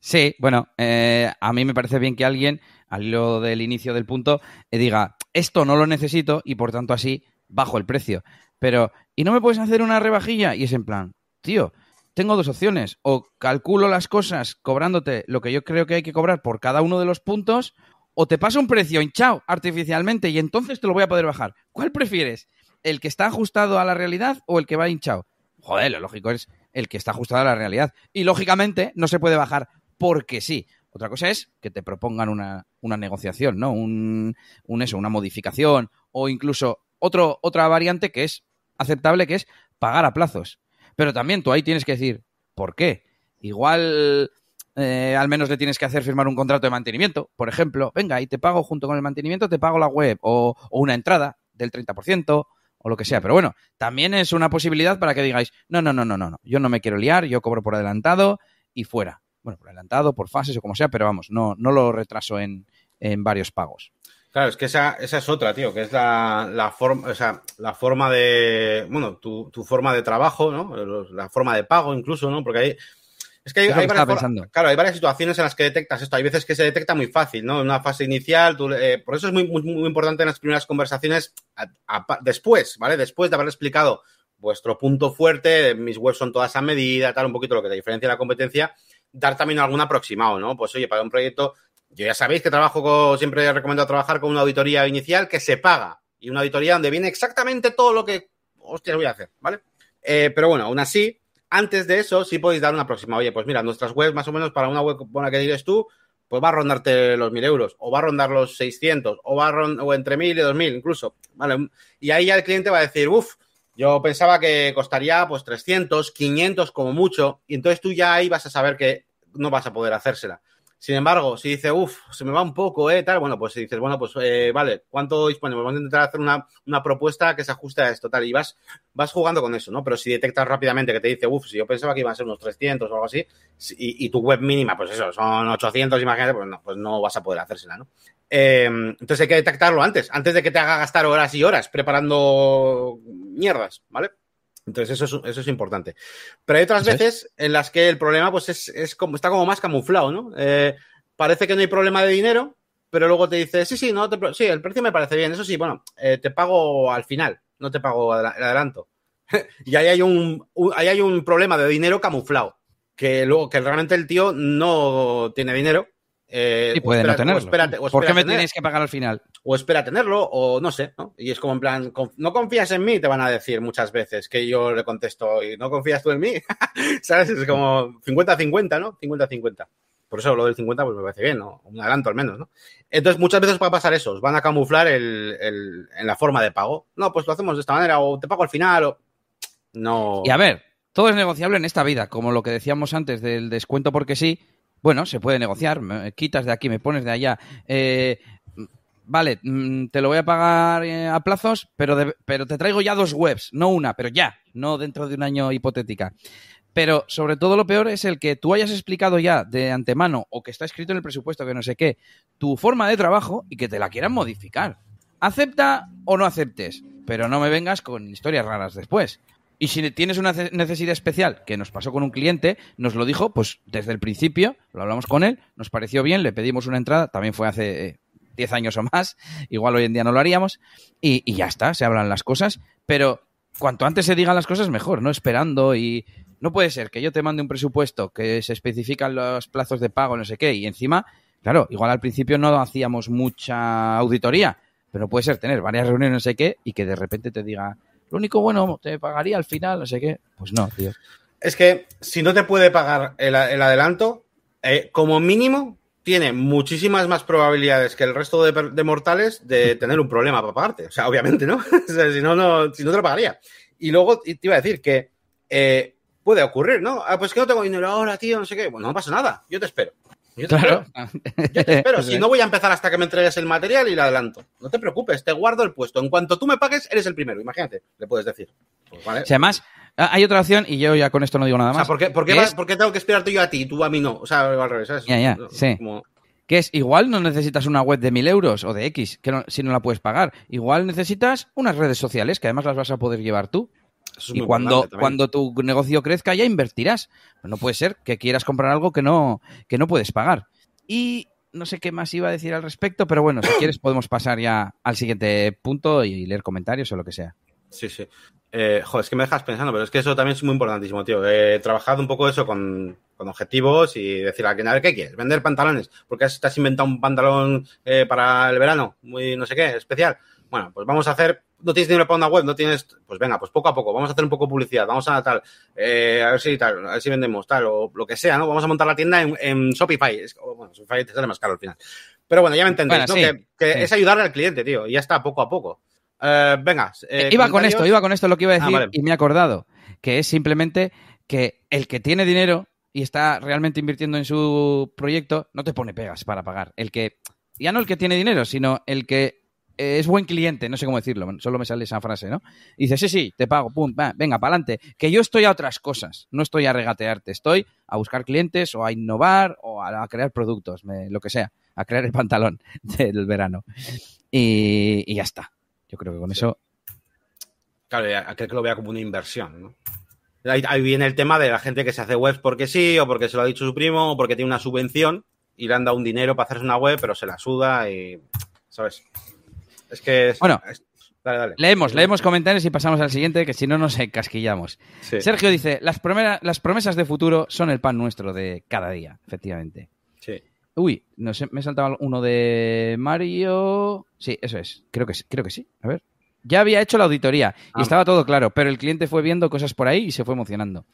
Sí, bueno, eh, a mí me parece bien que alguien, al hilo del inicio del punto, eh, diga, esto no lo necesito y por tanto así bajo el precio. Pero, ¿y no me puedes hacer una rebajilla? Y es en plan, tío, tengo dos opciones. O calculo las cosas cobrándote lo que yo creo que hay que cobrar por cada uno de los puntos, o te paso un precio hinchado artificialmente y entonces te lo voy a poder bajar. ¿Cuál prefieres? ¿El que está ajustado a la realidad o el que va hinchado? Joder, lo lógico es el que está ajustado a la realidad. Y lógicamente no se puede bajar porque sí. Otra cosa es que te propongan una, una negociación, ¿no? Un, eso, una modificación o incluso otra variante que es aceptable, que es pagar a plazos. Pero también tú ahí tienes que decir, ¿por qué? Igual eh, al menos le tienes que hacer firmar un contrato de mantenimiento, por ejemplo. Venga, y te pago junto con el mantenimiento, te pago la web o, o una entrada del 30% o lo que sea. Pero bueno, también es una posibilidad para que digáis, no, no, no, no, no, yo no me quiero liar, yo cobro por adelantado y fuera. Bueno, por adelantado, por fases o como sea, pero vamos, no, no lo retraso en, en varios pagos. Claro, es que esa, esa es otra, tío, que es la, la forma, o sea, la forma de, bueno, tu, tu, forma de trabajo, ¿no? La forma de pago incluso, ¿no? Porque hay, es que hay, hay varias, claro, hay varias situaciones en las que detectas esto. Hay veces que se detecta muy fácil, ¿no? En una fase inicial, tú, eh, por eso es muy, muy, muy, importante en las primeras conversaciones, a, a, después, ¿vale? Después de haber explicado vuestro punto fuerte, mis webs son todas a medida, tal, un poquito lo que te diferencia de la competencia, dar también algún aproximado, ¿no? Pues oye, para un proyecto, yo ya sabéis que trabajo con, siempre he recomendado trabajar con una auditoría inicial que se paga y una auditoría donde viene exactamente todo lo que, hostias, voy a hacer, ¿vale? Eh, pero bueno, aún así, antes de eso sí podéis dar una próxima. Oye, pues mira, nuestras webs más o menos para una web buena que digas tú, pues va a rondarte los 1.000 euros, o va a rondar los 600, o va a rondar, o entre 1.000 y 2.000 incluso, ¿vale? Y ahí ya el cliente va a decir, uff, yo pensaba que costaría pues 300, 500 como mucho, y entonces tú ya ahí vas a saber que no vas a poder hacérsela. Sin embargo, si dice, uff, se me va un poco, eh, tal, bueno, pues si dices, bueno, pues eh, vale, ¿cuánto disponemos? Vamos a intentar hacer una, una, propuesta que se ajuste a esto, tal, y vas, vas jugando con eso, ¿no? Pero si detectas rápidamente que te dice, uff, si yo pensaba que iban a ser unos 300 o algo así, y, y, tu web mínima, pues eso, son 800, imagínate, pues no, pues no vas a poder hacérsela, ¿no? Eh, entonces hay que detectarlo antes, antes de que te haga gastar horas y horas preparando mierdas, ¿vale? Entonces, eso es, eso es importante. Pero hay otras veces en las que el problema pues es, es como, está como más camuflado, ¿no? Eh, parece que no hay problema de dinero, pero luego te dice, sí, sí, no te, sí, el precio me parece bien. Eso sí, bueno, eh, te pago al final, no te pago el adelanto. y ahí hay un, un, ahí hay un problema de dinero camuflado. Que luego, que realmente el tío no tiene dinero eh, y puede espera, no tenerlo. O espérate, o ¿Por qué me tener, tenéis que pagar al final? O espera tenerlo, o no sé, ¿no? Y es como en plan, no confías en mí, te van a decir muchas veces que yo le contesto, ¿y no confías tú en mí? ¿Sabes? Es como 50-50, ¿no? 50-50. Por eso lo del 50 pues me parece bien, ¿no? Un adelanto al menos, ¿no? Entonces muchas veces va a pasar eso, van a camuflar el, el, en la forma de pago. No, pues lo hacemos de esta manera, o te pago al final, o... No... Y a ver, todo es negociable en esta vida, como lo que decíamos antes del descuento porque sí, bueno, se puede negociar, me quitas de aquí, me pones de allá. Eh, vale, mm, te lo voy a pagar eh, a plazos, pero, pero te traigo ya dos webs, no una, pero ya, no dentro de un año hipotética. Pero sobre todo lo peor es el que tú hayas explicado ya de antemano o que está escrito en el presupuesto que no sé qué, tu forma de trabajo y que te la quieran modificar. Acepta o no aceptes, pero no me vengas con historias raras después. Y si tienes una necesidad especial, que nos pasó con un cliente, nos lo dijo, pues desde el principio, lo hablamos con él, nos pareció bien, le pedimos una entrada, también fue hace 10 eh, años o más, igual hoy en día no lo haríamos, y, y, ya está, se hablan las cosas, pero cuanto antes se digan las cosas, mejor, no esperando y... No puede ser que yo te mande un presupuesto que se especifican los plazos de pago, no sé qué, y encima, claro, igual al principio no hacíamos mucha auditoría, pero puede ser tener varias reuniones, no sé qué, y que de repente te diga, lo único bueno, te pagaría al final, no sé qué. Pues no, tío. Es que si no te puede pagar el, el adelanto, eh, como mínimo tiene muchísimas más probabilidades que el resto de, de, mortales de tener un problema para pagarte. O sea, obviamente, ¿no? o sea, si no, no, si no te lo pagaría. Y luego te iba a decir que eh, puede ocurrir, ¿no? Ah, pues que no tengo dinero ahora, tío, no sé qué. Bueno, no pasa nada, yo te espero. Yo te claro. espero. Yo te espero. si no voy a empezar hasta que me entregues el material y le adelanto. No te preocupes, te guardo el puesto. En cuanto tú me pagues, eres el primero. Imagínate, le puedes decir. Pues vale. Si además, hay otra opción y yo ya con esto no digo nada más. O sea, ¿por qué, por qué, es... ¿por qué tengo que esperarte yo a ti y tú a mí no? O sea, al revés, ¿sabes? Ya, ya, sí. Como... Que es, igual no necesitas una web de mil euros o de X, que no, si no la puedes pagar. Igual necesitas unas redes sociales que además las vas a poder llevar tú. Y cuando, cuando tu negocio crezca ya invertirás. No puede ser que quieras comprar algo que no, que no puedes pagar. Y no sé qué más iba a decir al respecto, pero bueno, si quieres podemos pasar ya al siguiente punto y leer comentarios o lo que sea. Sí, sí. Eh, joder, es que me dejas pensando, pero es que eso también es muy importantísimo, tío. He trabajado un poco eso con, con objetivos y decir a quien, a ver, ¿qué quieres? ¿Vender pantalones? Porque te has inventado un pantalón eh, para el verano, muy no sé qué, especial. Bueno, pues vamos a hacer no tienes dinero para una web, no tienes, pues venga, pues poco a poco, vamos a hacer un poco de publicidad, vamos a tal, eh, a ver si tal, a ver si vendemos tal, o lo que sea, ¿no? Vamos a montar la tienda en, en Shopify. Es, bueno, Shopify te sale más caro al final. Pero bueno, ya me entendéis, bueno, ¿no? Sí, que, que sí. es ayudarle al cliente, tío, y ya está, poco a poco. Eh, venga. Eh, iba con esto, iba con esto lo que iba a decir ah, vale. y me he acordado, que es simplemente que el que tiene dinero y está realmente invirtiendo en su proyecto, no te pone pegas para pagar. El que, ya no el que tiene dinero, sino el que es buen cliente, no sé cómo decirlo, solo me sale esa frase, ¿no? Y dice, sí, sí, te pago, pum, va, venga, para adelante. Que yo estoy a otras cosas, no estoy a regatearte, estoy a buscar clientes o a innovar o a, a crear productos, me, lo que sea, a crear el pantalón del verano. Y, y ya está. Yo creo que con sí. eso. Claro, creo que lo vea como una inversión, ¿no? Ahí, ahí, viene el tema de la gente que se hace webs porque sí, o porque se lo ha dicho su primo, o porque tiene una subvención y le han dado un dinero para hacerse una web, pero se la suda y. ¿Sabes? Es que. Es, bueno, es, dale, dale. leemos, leemos comentarios y pasamos al siguiente, que si no nos encasquillamos. Sí. Sergio dice: las, promesa, las promesas de futuro son el pan nuestro de cada día, efectivamente. Sí. Uy, no sé, me he saltado uno de Mario. Sí, eso es. Creo que, creo que sí. A ver. Ya había hecho la auditoría y Ah. estaba todo claro, pero el cliente fue viendo cosas por ahí y se fue emocionando.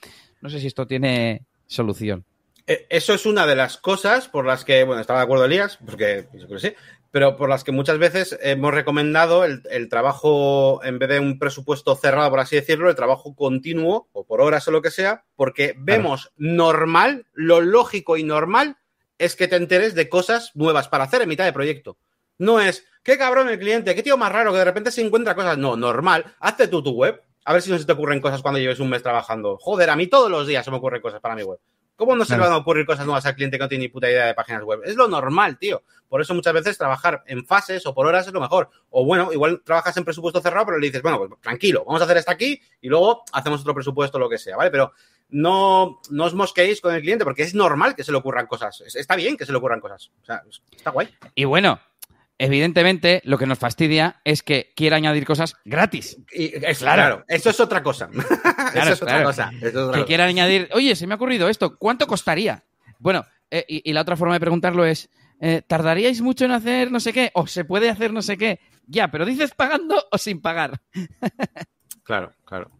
No sé si esto tiene solución. Eh, Eso es una de las cosas por las que, bueno, estaba de acuerdo Elías, porque yo creo que sí, pero por las que muchas veces hemos recomendado el, el trabajo, en vez de un presupuesto cerrado, por así decirlo, el trabajo continuo o por horas o lo que sea, porque vemos normal, lo lógico y normal es que te enteres de cosas nuevas para hacer en mitad de proyecto. No es, qué cabrón el cliente, qué tío más raro que de repente se encuentra cosas. No, normal. Hazte tú tu web. A ver si no se te ocurren cosas cuando lleves un mes trabajando. Joder, a mí todos los días se me ocurren cosas para mi web. ¿Cómo no se Claro. le van a ocurrir cosas nuevas al cliente que no tiene ni puta idea de páginas web? Es lo normal, tío. Por eso muchas veces trabajar en fases o por horas es lo mejor. O bueno, igual trabajas en presupuesto cerrado, pero le dices, bueno, pues tranquilo, vamos a hacer esto aquí y luego hacemos otro presupuesto, lo que sea, ¿vale? Pero no, no os mosquéis con el cliente porque es normal que se le ocurran cosas. Es- Está bien que se le ocurran cosas. O sea, está guay. Y bueno, evidentemente lo que nos fastidia es que quiera añadir cosas gratis. Y es, Claro. claro. eso es otra cosa. eso es otra claro. cosa. Eso es otra que cosa. quiera añadir, oye, se me ha ocurrido esto, ¿cuánto costaría? Bueno, eh, y, y la otra forma de preguntarlo es, eh, ¿tardaríais mucho en hacer no sé qué? ¿O se puede hacer no sé qué? Ya, pero dices pagando o sin pagar. Claro. Claro.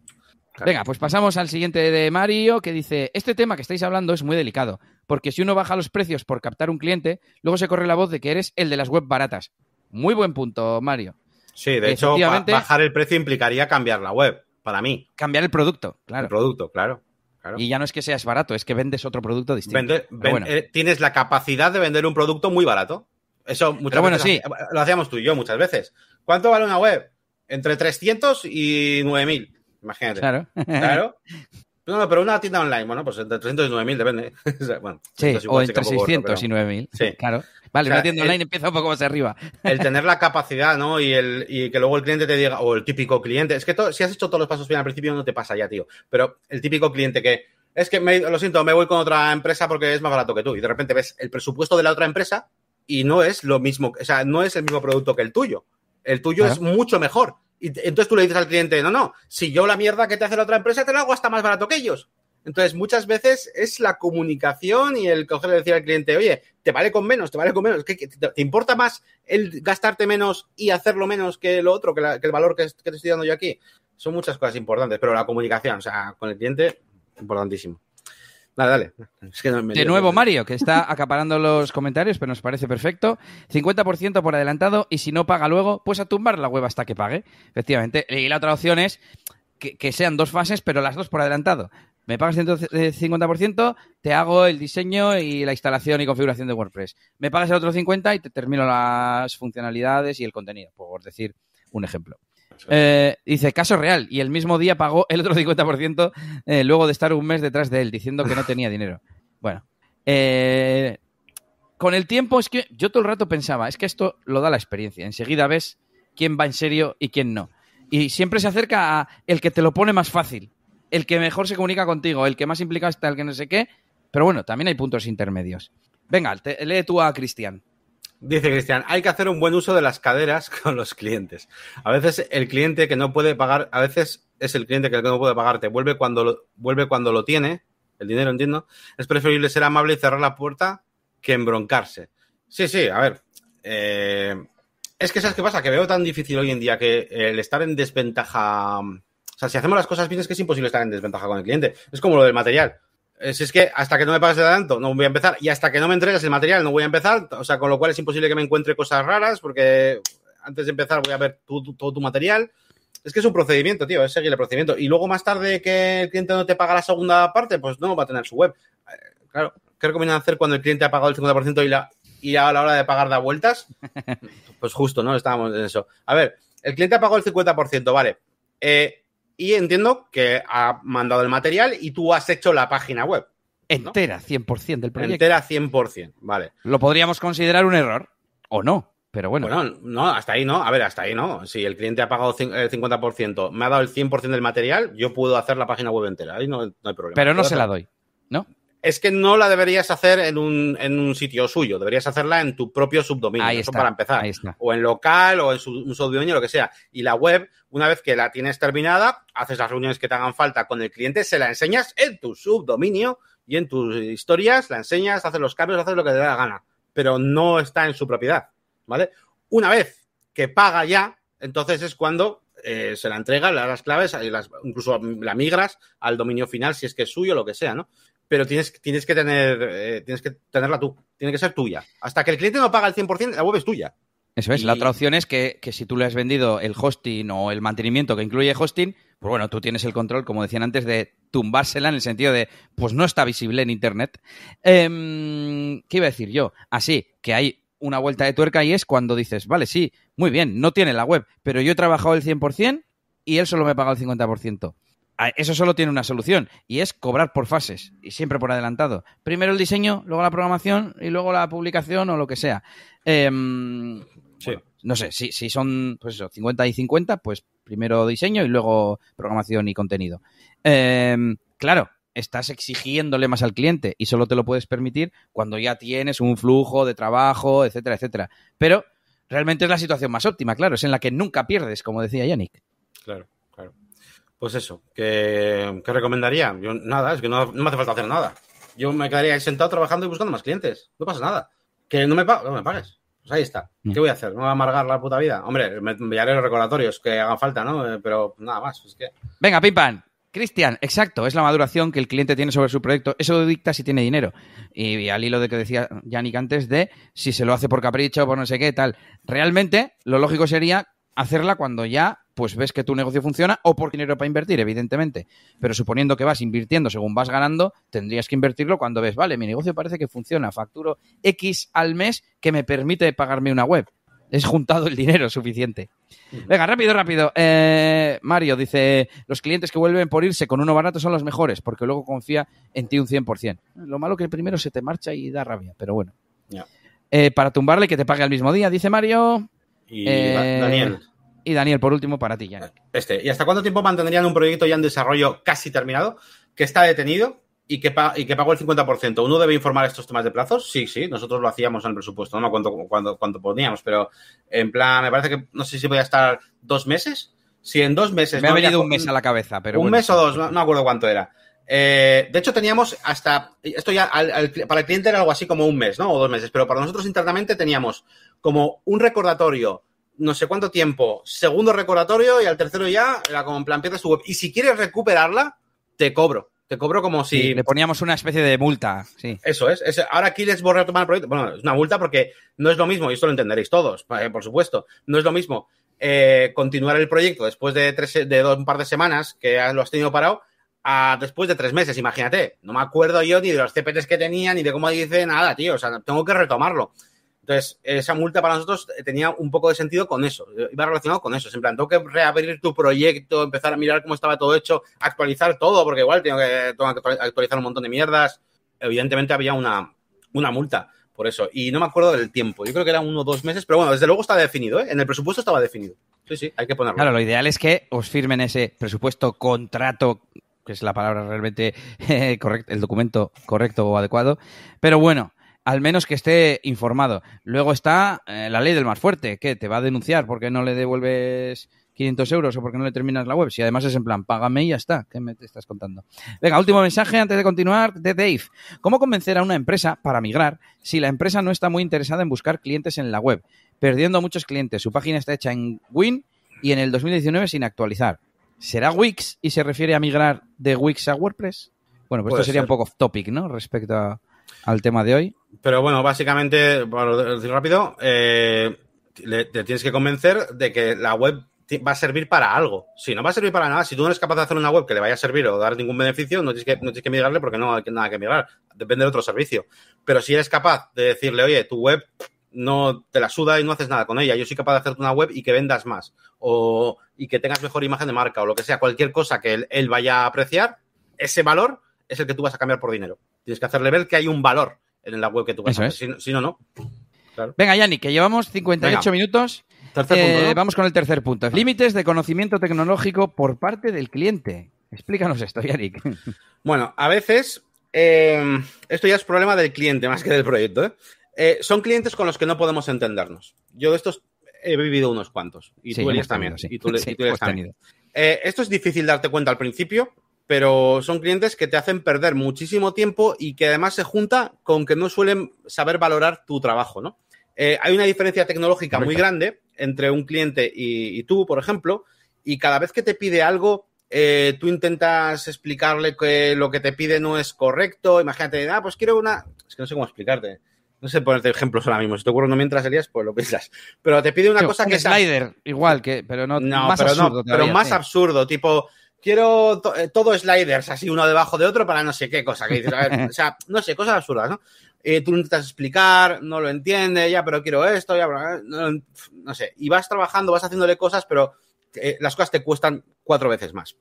Venga, pues pasamos al siguiente de Mario, que dice, este tema que estáis hablando es muy delicado, porque si uno baja los precios por captar un cliente, luego se corre la voz de que eres el de las web baratas. Muy buen punto, Mario. Sí, de hecho, bajar el precio implicaría cambiar la web, para mí. Cambiar el producto, El claro. producto, claro. claro. Y ya no es que seas barato, es que vendes otro producto distinto. Vende- ven- bueno. eh, tienes la capacidad de vender un producto muy barato. Eso muchas bueno, veces sí. lo hacíamos tú y yo muchas veces. ¿Cuánto vale una web? Entre 300 y 9000. Imagínate. Claro. Claro. No, no, pero una tienda online, bueno, pues entre 300 y 9000 depende. O sea, bueno, Sí, 300 o entre un poco corto, 600 y pero 9000. Sí. Claro. Vale, O sea, una tienda el- online empieza un poco más arriba. El tener la capacidad, ¿no? Y, el, y que luego el cliente te diga, o el típico cliente, es que to- si has hecho todos los pasos bien al principio no te pasa ya, tío. Pero el típico cliente que, es que me- lo siento, me voy con otra empresa porque es más barato que tú. Y de repente ves el presupuesto de la otra empresa y no es lo mismo, o sea, no es el mismo producto que el tuyo. El tuyo Claro. es mucho mejor. Y entonces tú le dices al cliente, no, no, si yo la mierda que te hace la otra empresa te la hago hasta más barato que ellos. Entonces, muchas veces es la comunicación y el coger decir al cliente, oye, te vale con menos, te vale con menos. ¿Qué- qué- te, importa más el gastarte menos y hacerlo menos que lo otro, que, la- que el valor que, que te estoy dando yo aquí? Son muchas cosas importantes, pero la comunicación, o sea, con el cliente, importantísimo. Dale, dale. Es que no me De nuevo. Mario, que está acaparando los comentarios, pero nos parece perfecto. 50% por adelantado y si no paga luego, pues a tumbar la web hasta que pague. Efectivamente. Y la otra opción es que, que sean dos fases, pero las dos por adelantado. Me pagas 150%, te hago el diseño y la instalación y configuración de WordPress. Me pagas el otro 50% y te termino las funcionalidades y el contenido, por decir un ejemplo. Eh, dice, caso real, y el mismo día pagó el otro 50% eh, luego de estar un mes detrás de él, diciendo que no tenía dinero. Bueno, eh, con el tiempo es que yo todo el rato pensaba, es que esto lo da la experiencia. Enseguida ves quién va en serio y quién no. Y siempre se acerca a el que te lo pone más fácil, el que mejor se comunica contigo, el que más implicado está, el que no sé qué. Pero bueno, también hay puntos intermedios. Venga, te- lee tú a Cristian. Dice Cristian, hay que hacer un buen uso de las caderas con los clientes. A veces el cliente que no puede pagar, a veces es el cliente que no puede pagarte, vuelve cuando lo, vuelve cuando lo tiene, el dinero entiendo, es preferible ser amable y cerrar la puerta que embroncarse. Sí, sí, a ver. eh, es que, ¿sabes qué pasa? Que veo tan difícil hoy en día que el estar en desventaja. O sea, si hacemos las cosas bien, es que es imposible estar en desventaja con el cliente. Es como lo del material. Eh, Si es que hasta que no me pagues el adelanto no voy a empezar y hasta que no me entregues el material no voy a empezar, o sea, con lo cual es imposible que me encuentre cosas raras porque antes de empezar voy a ver tu- tu- todo tu material. Es que es un procedimiento, tío, es seguir el procedimiento. Y luego más tarde que el cliente no te paga la segunda parte, pues no va a tener su web. Eh, Claro, ¿qué recomiendan hacer cuando el cliente ha pagado el 50% y, la, y a la hora de pagar da vueltas? Pues justo, ¿no? Estábamos en eso. A ver, el cliente ha pagado el 50%, vale. Eh, y entiendo que ha mandado el material y tú has hecho la página web. Entera, 100% del proyecto. Entera 100%, vale. Lo podríamos considerar un error, o no, pero bueno. Bueno, no, hasta ahí no. A ver, hasta ahí no. Si el cliente ha pagado el 50%, me ha dado el 100% del material, yo puedo hacer la página web entera. Ahí no, no hay problema. pero no Puedo se hacer- la doy, ¿no? Es que no la deberías hacer en un, en un sitio suyo. Deberías hacerla en tu propio subdominio. Ahí Eso está, para empezar. ahí está. o en local o en su, un subdominio, lo que sea. Y la web, una vez que la tienes terminada, haces las reuniones que te hagan falta con el cliente, se la enseñas en tu subdominio y en tus historias, la enseñas, haces los cambios, haces lo que te dé la gana, pero no está en su propiedad, ¿vale? Una vez que paga ya, entonces es cuando eh, se la entrega, le das las claves, las, incluso la migras al dominio final si es que es suyo, lo que sea, ¿no? Pero tienes, tienes que tener, eh, tienes que tenerla tú, tiene que ser tuya. Hasta que el cliente no paga el 100%, la web es tuya. Eso es. La otra opción es que, que, si tú le has vendido el hosting o el mantenimiento que incluye hosting, pues bueno, tú tienes el control, como decían antes, de tumbársela en el sentido de, pues no está visible en Internet. Eh, ¿Qué iba a decir yo? Así, que hay una vuelta de tuerca y es cuando dices, vale, sí, muy bien, no tiene la web, pero yo he trabajado el 100% y él solo me ha pagado el 50%. Eso solo tiene una solución y es cobrar por fases y siempre por adelantado. Primero el diseño, luego la programación y luego la publicación o lo que sea. Eh, sí. bueno, no sé, si, si son pues eso, 50 y 50, pues primero diseño y luego programación y contenido. Eh, claro, estás exigiéndole más al cliente y solo te lo puedes permitir cuando ya tienes un flujo de trabajo, etcétera, etcétera. Pero realmente es la situación más óptima, claro, es en la que nunca pierdes, como decía Yannick. Claro, claro. Pues eso, ¿qué, qué recomendaría? Yo nada, es que no, no, me hace falta hacer nada. Yo me quedaría ahí sentado trabajando y buscando más clientes. No pasa nada. Que no me, no me pagues. Pues ahí está. ¿Qué voy a hacer? ¿No voy a amargar la puta vida? Hombre, me enviaré los recordatorios que hagan falta, ¿no? Pero nada más. Es que... Venga, Pipan, Cristian, exacto, es la maduración que el cliente tiene sobre su proyecto. Eso dicta si tiene dinero. Y, y, al hilo de que decía Yannick antes de si se lo hace por capricho, por no sé qué, tal. Realmente, lo lógico sería hacerla cuando ya pues ves que tu negocio funciona o por dinero para invertir, evidentemente. Pero suponiendo que vas invirtiendo según vas ganando, tendrías que invertirlo cuando ves, vale, mi negocio parece que funciona, facturo X al mes que me permite pagarme una web. Es juntado el dinero suficiente. Venga, rápido, rápido. Eh, Mario dice, los clientes que vuelven por irse con uno barato son los mejores, porque luego confía en ti un 100%. Lo malo que el primero se te marcha y da rabia, pero bueno. Yeah. Eh, para tumbarle que te pague al mismo día, dice Mario. Y eh, Daniel. Y Daniel, por último, para ti, ya. Este, ¿y hasta cuánto tiempo mantendrían un proyecto ya en desarrollo casi terminado, que está detenido y que, y que pagó el 50%? ¿Uno debe informar estos temas de plazos? Sí, sí, nosotros lo hacíamos en el presupuesto, no me acuerdo cuánto, cuánto poníamos, pero en plan, me parece que no sé si voy a estar dos meses. Si en dos meses. Me no ha venido un mes a la cabeza, pero. Un bueno, mes o dos, no, no me acuerdo cuánto era. Eh, de hecho, teníamos hasta. Esto ya al, al, para el cliente era algo así como un mes, ¿no? O dos meses, pero para nosotros internamente teníamos como un recordatorio no sé cuánto tiempo, segundo recordatorio y al tercero ya era como en plan, tu web. Y si quieres recuperarla, te cobro. Te cobro como si. Sí, le poníamos una especie de multa, sí. Eso es. es ahora quieres volver a tomar el proyecto. Bueno, es una multa porque no es lo mismo, y esto lo entenderéis todos, eh, por supuesto. No es lo mismo eh, continuar el proyecto después de, tres, de dos, un par de semanas que lo has tenido parado a después de tres meses, imagínate. No me acuerdo yo ni de los CPTs que tenía, ni de cómo dice nada, tío. O sea, tengo que retomarlo. Entonces, esa multa para nosotros tenía un poco de sentido con eso, iba relacionado con eso. En plan, tengo que reabrir tu proyecto, empezar a mirar cómo estaba todo hecho, actualizar todo, porque igual tengo que, actualizar un montón de mierdas. Evidentemente había una, una multa por eso. Y no me acuerdo del tiempo, yo creo que eran uno o dos meses, pero bueno, desde luego está definido, ¿eh? En el presupuesto estaba definido. Sí, sí, hay que ponerlo. Claro, lo ideal es que os firmen ese presupuesto, contrato, que es la palabra realmente correcta, el documento correcto o adecuado. Pero bueno, al menos que esté informado. Luego está eh, la ley del más fuerte, que te va a denunciar porque no le devuelves 500 euros o porque no le terminas la web. Si además es en plan, págame y ya está. ¿Qué me te estás contando? Venga, último mensaje antes de continuar de Dave. ¿Cómo convencer a una empresa para migrar si la empresa no está muy interesada en buscar clientes en la web? Perdiendo muchos clientes. Su página está hecha en Win y en el 2019 sin actualizar. ¿Será Wix y se refiere a migrar de Wix a WordPress? Bueno, pues Puede esto sería ser. un poco off topic, ¿no? Respecto a- al tema de hoy. Pero bueno, básicamente, para decir rápido, eh, te tienes que convencer de que la web va a servir para algo. Si no va a servir para nada, si tú no eres capaz de hacer una web que le vaya a servir o dar ningún beneficio, no tienes que, no tienes que migrarle porque no hay nada que migrar. Depende de otro servicio. Pero si eres capaz de decirle, oye, tu web no te la suda y no haces nada con ella. Yo soy capaz de hacerte una web y que vendas más. O, y que tengas mejor imagen de marca o lo que sea. Cualquier cosa que él vaya a apreciar, ese valor es el que tú vas a cambiar por dinero. Tienes que hacerle ver que hay un valor en la web que tú vas Eso a hacer. Si, no- si no, no. Claro. Venga, Yannick, que llevamos 58 Venga. minutos. Tercer Eh, punto, ¿no? Vamos con el tercer punto. Límites de conocimiento tecnológico por parte del cliente. Explícanos esto, Yannick. Bueno, a veces eh, esto ya es problema del cliente más que del proyecto. ¿eh? Eh, son clientes con los que no podemos entendernos. Yo de estos he vivido unos cuantos. Y Sí, tú, tenido, también. sí. Y tú, Sí, y tú, hemos también. esto es difícil darte cuenta al principio, pero son clientes que te hacen perder muchísimo tiempo y que además se junta con que no suelen saber valorar tu trabajo, ¿no? Eh, hay una diferencia tecnológica muy grande entre un cliente y, y tú, por ejemplo, y cada vez que te pide algo, eh, tú intentas explicarle que lo que te pide no es correcto. Imagínate, ah, pues quiero una. Es que no sé cómo explicarte. No sé ponerte ejemplos ahora mismo. Si te ocurre no mientras serías, pues lo piensas. Pero te pide una cosa un que slider, igual que, pero no, no más pero absurdo no, todavía, pero más sí. absurdo, tipo, quiero to- eh, todo sliders así uno debajo de otro para no sé qué cosa. Que dices, a ver, o sea, no sé, cosas absurdas, ¿no? Eh, tú intentas explicar, no lo entiende, ya, pero quiero esto, ya, pero, no, no sé. Y vas trabajando, vas haciéndole cosas, pero eh, las cosas te cuestan cuatro veces más.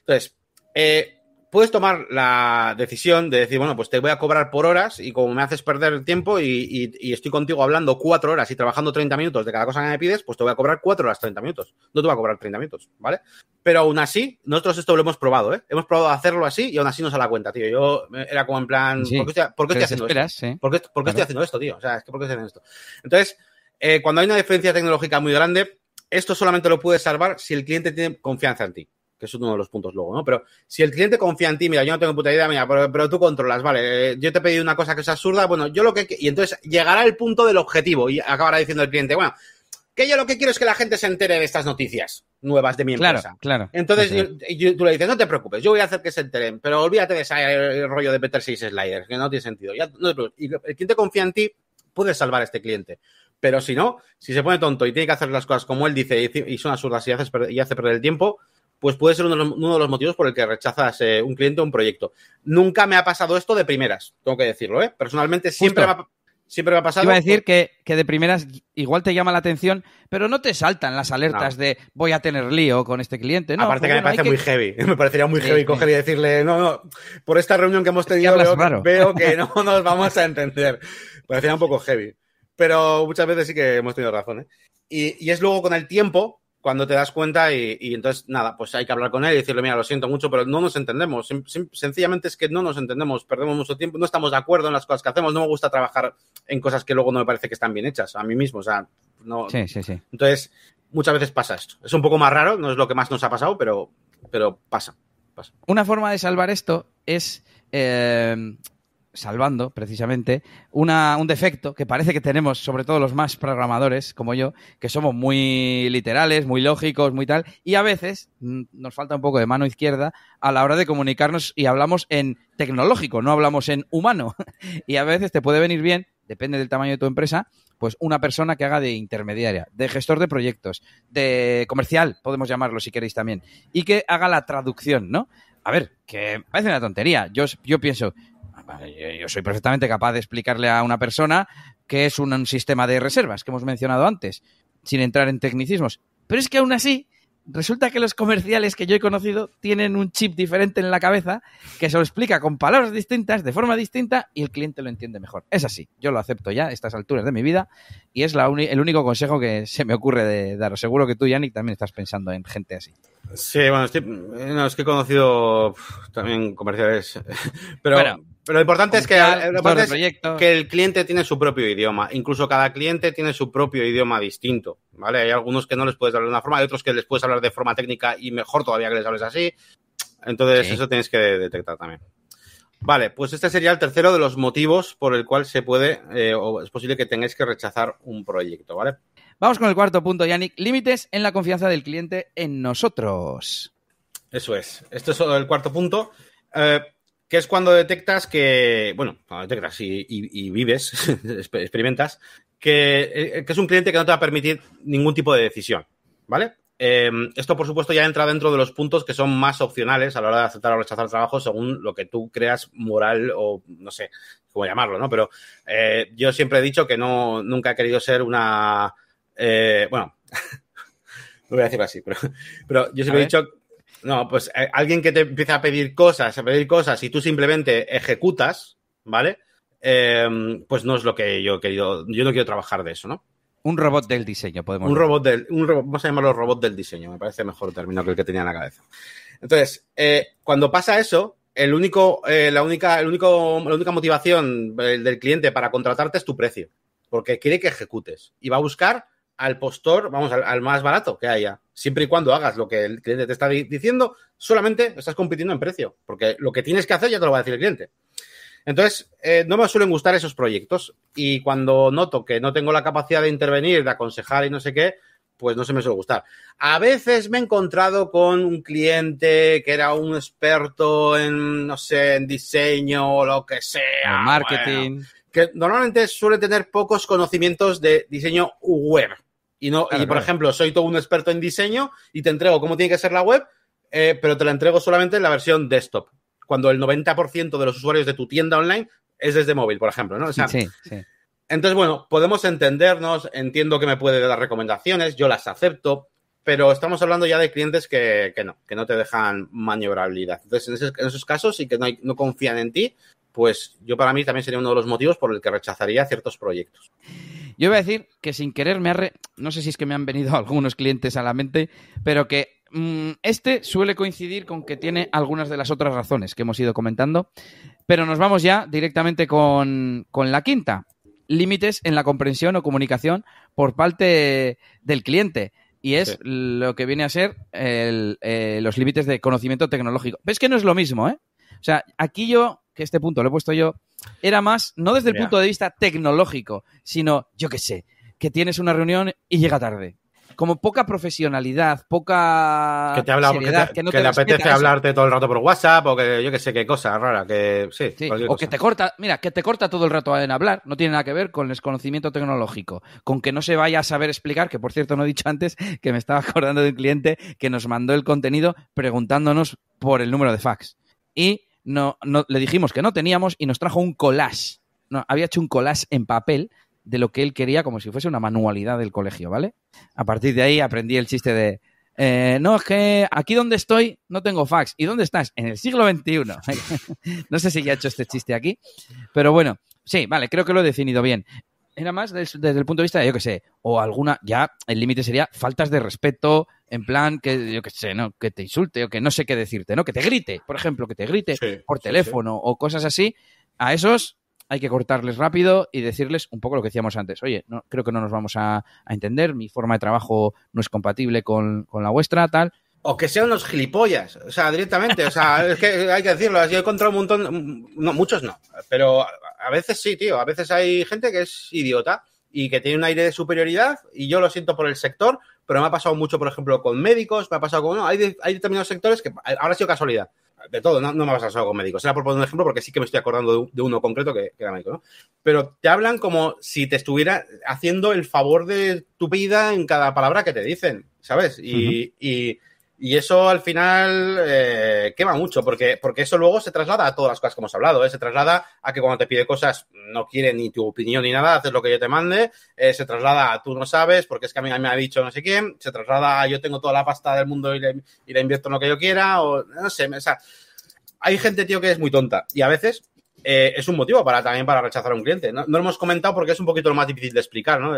Entonces, eh, puedes tomar la decisión de decir, bueno, pues te voy a cobrar por horas y como me haces perder el tiempo y, y- y estoy contigo hablando cuatro horas y trabajando 30 minutos de cada cosa que me pides, pues te voy a cobrar cuatro horas 30 minutos. No te voy a cobrar 30 minutos, ¿vale? Pero aún así, nosotros esto lo hemos probado, ¿eh? Hemos probado hacerlo así y aún así nos da la cuenta, tío. Yo era como en plan, Sí. ¿por qué estoy, por qué estoy haciendo esto? ¿Por qué, por qué estoy haciendo esto, tío? O sea, es que ¿por qué estoy haciendo esto? Entonces, eh, cuando hay una diferencia tecnológica muy grande, esto solamente lo puedes salvar si el cliente tiene confianza en ti, que es uno de los puntos luego, ¿no? Pero si el cliente confía en ti, mira, yo no tengo puta idea, mira, pero, pero tú controlas, vale, eh, yo te he pedido una cosa que es absurda, bueno, yo lo que... Y entonces llegará el punto del objetivo y acabará diciendo el cliente, bueno, que yo lo que quiero es que la gente se entere de estas noticias nuevas de mi Claro, empresa. claro. Entonces Eso es. yo- yo- tú le dices, no te preocupes, yo voy a hacer que se enteren, pero olvídate de ese eh, rollo de meter 6 sliders, que no tiene sentido. Ya, no te preocupes. y el cliente confía en ti, puedes salvar a este cliente. Pero si no, si se pone tonto y tiene que hacer las cosas como él dice y, son absurdas y, y hace perder el tiempo, pues puede ser uno de los, uno de los motivos por el que rechazas eh, un cliente o un proyecto. Nunca me ha pasado esto de primeras, tengo que decirlo, ¿eh? Personalmente siempre, me ha, siempre me ha pasado. Iba a decir que, que de primeras igual te llama la atención, pero no te saltan las alertas de voy a tener lío con este cliente. No, Aparte pues que bueno, me parece muy heavy. Me parecería muy Sí, heavy sí. coger y decirle, no, no, por esta reunión que hemos tenido veo, que- raro. veo que no nos vamos a entender. Parecería un poco heavy. Pero muchas veces sí que hemos tenido razón. ¿eh? Y, y es luego con el tiempo cuando te das cuenta y, y entonces, nada, pues hay que hablar con él y decirle, mira, lo siento mucho, pero no nos entendemos. Sencillamente es que no nos entendemos, perdemos mucho tiempo, no estamos de acuerdo en las cosas que hacemos, no me gusta trabajar en cosas que luego no me parece que están bien hechas, a mí mismo, o sea, no, Sí, sí, sí. entonces, muchas veces pasa esto. Es un poco más raro, no es lo que más nos ha pasado, pero, pero pasa. pasa. Una forma de salvar esto es eh, salvando, precisamente, una, un defecto que parece que tenemos, sobre todo los más programadores como yo, que somos muy literales, muy lógicos, muy tal, y a veces nos falta un poco de mano izquierda a la hora de comunicarnos y hablamos en tecnológico, no hablamos en humano. y a veces te puede venir bien, depende del tamaño de tu empresa, pues una persona que haga de intermediaria, de gestor de proyectos, de comercial, podemos llamarlo si queréis también, y que haga la traducción, ¿no? A ver, que parece una tontería. Yo, yo pienso, yo- soy perfectamente capaz de explicarle a una persona que es un, sistema de reservas que hemos mencionado antes, sin entrar en tecnicismos. Pero es que aún así, resulta que los comerciales que yo he conocido tienen un chip diferente en la cabeza que se lo explica con palabras distintas, de forma distinta, y el cliente lo entiende mejor. Es así, yo lo acepto ya a estas alturas de mi vida y es la el único consejo que se me ocurre de daros. Seguro que tú, Yannick, también estás pensando en gente así. Sí, bueno, estoy- no, es que he conocido también comerciales. Pero, Bueno, pero lo importante es que, lo importante es el cliente tiene su propio idioma. Incluso cada cliente tiene su propio idioma distinto. ¿Vale? Hay algunos que no les puedes hablar de una forma, hay otros que les puedes hablar de forma técnica y mejor todavía que les hables así. Entonces, Sí. eso tienes que detectar también. Vale, pues este sería el tercero de los motivos por el cual se puede eh, o es posible que tengáis que rechazar un proyecto, ¿vale? Vamos con el cuarto punto, Yannick. Límites en la confianza del cliente en nosotros. Eso es. Esto es el cuarto punto. eh, que es cuando detectas que, bueno, cuando detectas y, y- y vives, exper- experimentas, que, eh, que es un cliente que no te va a permitir ningún tipo de decisión, ¿vale? Eh, esto, por supuesto, ya entra dentro de los puntos que son más opcionales a la hora de aceptar o rechazar trabajo según lo que tú creas moral o no sé cómo llamarlo, ¿no? Pero eh, yo siempre he dicho que no, nunca he querido ser una... eh, bueno, no voy a decirlo así, pero, pero yo siempre he dicho no, pues eh, alguien que te empieza a pedir cosas, a pedir cosas y tú simplemente ejecutas, ¿vale? Eh, pues no es lo que yo he querido. Yo no quiero trabajar de eso, ¿no? Un robot del diseño, podemos Un robot del. Un robot, vamos a llamarlo robot del diseño, me parece mejor término que el que tenía en la cabeza. Entonces, eh, cuando pasa eso, el único, eh, la única, el único, la única motivación eh, del cliente para contratarte es tu precio. Porque quiere que ejecutes. Y va a buscar al postor, vamos, al, al más barato que haya. Siempre y cuando hagas lo que el cliente te está di- diciendo, solamente estás compitiendo en precio. Porque lo que tienes que hacer ya te lo va a decir el cliente. Entonces, eh, no me suelen gustar esos proyectos. Y cuando noto que no tengo la capacidad de intervenir, de aconsejar y no sé qué, pues no se me suele gustar. A veces me he encontrado con un cliente que era un experto en, no sé, en diseño o lo que sea. En marketing. bueno, que normalmente suele tener pocos conocimientos de diseño web. Y, no, Claro, y por claro. ejemplo, soy todo un experto en diseño y te entrego cómo tiene que ser la web, eh, pero te la entrego solamente en la versión desktop. Cuando el 90% de los usuarios de tu tienda online es desde móvil, por ejemplo, ¿no? O sea, sí, sí. entonces, bueno, podemos entendernos, entiendo que me puede dar recomendaciones, yo las acepto, pero estamos hablando ya de clientes que, que no, que no te dejan maniobrabilidad. Entonces, en, esos casos y que no, hay- no confían en ti, pues yo para mí también sería uno de los motivos por el que rechazaría ciertos proyectos. Yo voy a decir que sin querer me ha re- no sé si es que me han venido algunos clientes a la mente, pero que mm, este suele coincidir con que tiene algunas de las otras razones que hemos ido comentando. Pero nos vamos ya directamente con, con la quinta. Límites en la comprensión o comunicación por parte del cliente. Y es Sí. lo que viene a ser el, eh, los límites de conocimiento tecnológico. Pero es que no es lo mismo, ¿eh? O sea, aquí yo, que este punto lo he puesto yo, era más, no desde el punto de vista tecnológico, sino, yo qué sé, que tienes una reunión y llega tarde. Como poca profesionalidad, poca que te habla, que, seriedad, te, que no que te le respeta apetece eso. hablarte todo el rato por WhatsApp o que yo que sé qué cosa rara, que sí, o que te corta, mira, que te corta todo el rato en hablar, no tiene nada que ver con el desconocimiento tecnológico, con que no se vaya a saber explicar, que por cierto no he dicho antes que me estaba acordando de un cliente que nos mandó el contenido preguntándonos por el número de fax. Y no, no le dijimos que no teníamos y nos trajo un collage. No, había hecho un collage en papel de lo que él quería como si fuese una manualidad del colegio, ¿vale? A partir de ahí aprendí el chiste de eh, no, es que aquí donde estoy no tengo fax. ¿Y dónde estás? En el siglo XXI. no sé si ya he hecho este chiste aquí, pero bueno, sí, vale, creo que lo he definido bien. Era más des- desde, el punto de vista de, yo qué sé, o alguna, ya el límite sería faltas de respeto, en plan que, yo qué sé, ¿no? Que te insulte o que no sé qué decirte, ¿no? Que te grite, por ejemplo, que te grite Sí, por sí, teléfono o cosas así. A esos hay que cortarles rápido y decirles un poco lo que decíamos antes. Oye, no, creo que no nos vamos a, a entender, mi forma de trabajo no es compatible con, con la vuestra, tal. O que sean unos gilipollas, o sea, directamente, o sea, es que hay que decirlo, yo he encontrado un montón, no, muchos no, pero a veces sí, tío, a veces hay gente que es idiota y que tiene un aire de superioridad y yo lo siento por el sector, pero me ha pasado mucho, por ejemplo, con médicos, me ha pasado con, no, hay, de- hay determinados sectores que ahora ha sido casualidad, de todo, no, no me ha pasado con médicos, era por poner un ejemplo porque sí que me estoy acordando de, de uno concreto que, que era médico, ¿no? Pero te hablan como si te estuviera haciendo el favor de tu vida en cada palabra que te dicen, ¿sabes? Y, y, y eso al final eh, quema mucho, porque, porque eso luego se traslada a todas las cosas que hemos hablado. ¿eh? Se traslada a que cuando te pide cosas no quiere ni tu opinión ni nada, haces lo que yo te mande. eh, se traslada a tú no sabes, porque es que a mí me ha dicho no sé quién. Se traslada a yo tengo toda la pasta del mundo y le, y la invierto en lo que yo quiera. O no sé, o sea, hay gente, tío, que es muy tonta. Y a veces eh, es un motivo para también para rechazar a un cliente. No, no lo hemos comentado porque es un poquito lo más difícil de explicar, ¿no?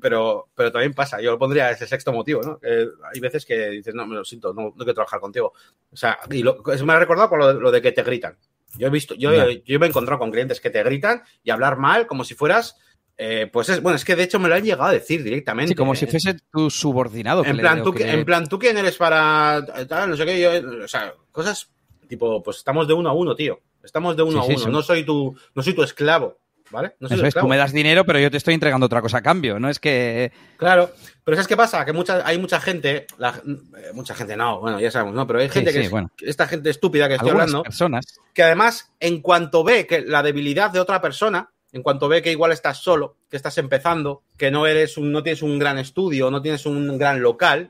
Pero, pero también pasa. Yo lo pondría ese sexto motivo, ¿no? Que hay veces que dices, no, me lo siento, no, no quiero trabajar contigo. O sea, y lo, eso me ha recordado con lo, de- lo de que te gritan. Yo he visto, yo, yo me he encontrado con clientes que te gritan y hablar mal como si fueras. eh, pues es, bueno, es que de hecho me lo han llegado a decir directamente. Sí, como ¿eh? si fuese tu subordinado. En plan, ¿tú, que- en plan, ¿tú quién eres para tal? No sé qué. Yo, o sea, cosas tipo, pues estamos de uno a uno, tío. Estamos de uno Sí, a sí, uno. sí. No soy tu, no soy tu esclavo, ¿vale? No Eso es, tú me das dinero, pero yo te estoy entregando otra cosa a cambio. No es que. Claro, pero ¿sabes qué pasa? Que mucha, hay mucha gente, la- eh, mucha gente no, bueno, ya sabemos, ¿no? Pero hay Sí, gente que sí, es- bueno. esta gente estúpida que estoy Algunas hablando, personas. que además, en cuanto ve que la debilidad de otra persona, en cuanto ve que igual estás solo, que estás empezando, que no eres un, no tienes un gran estudio, no tienes un gran local,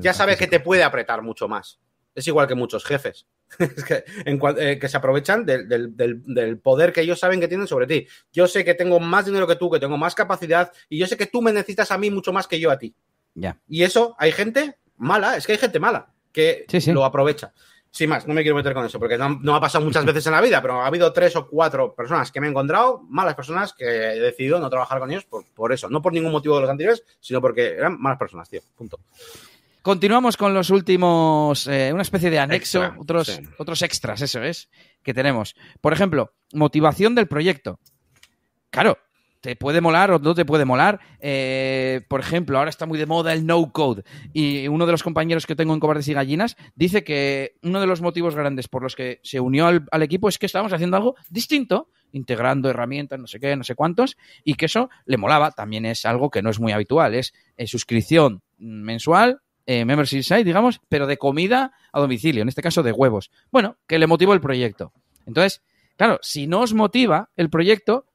ya sabes que te puede apretar mucho más. Es igual que muchos jefes. Es que, en cuan- eh, que se aprovechan del, del- del- del poder que ellos saben que tienen sobre ti. Yo sé que tengo más dinero que tú, que tengo más capacidad, y yo sé que tú me necesitas a mí mucho más que yo a ti. Ya. Y eso, hay gente mala, es que hay gente mala que Sí, sí. lo aprovecha. Sin más, no me quiero meter con eso, porque no, no ha pasado muchas veces en la vida, pero ha habido tres o cuatro personas que me he encontrado, malas personas, que he decidido no trabajar con ellos por, por eso. No por ningún motivo de los anteriores, sino porque eran malas personas, tío. Punto. Continuamos con los últimos, eh, una especie de anexo, Extra, otros, sí. otros extras, eso es, que tenemos. Por ejemplo, motivación del proyecto. Claro, te puede molar o no te puede molar. Eh, por ejemplo, ahora está muy de moda el no code y uno de los compañeros que tengo en Cobardes y Gallinas dice que uno de los motivos grandes por los que se unió al, al equipo es que estábamos haciendo algo distinto, integrando herramientas, no sé qué, no sé cuántos, y que eso le molaba. También es algo que no es muy habitual, es eh, suscripción mensual eh, site, digamos, pero de comida a domicilio, en este caso de huevos. Bueno, que le motivó el proyecto. Entonces, claro, si no os motiva el proyecto,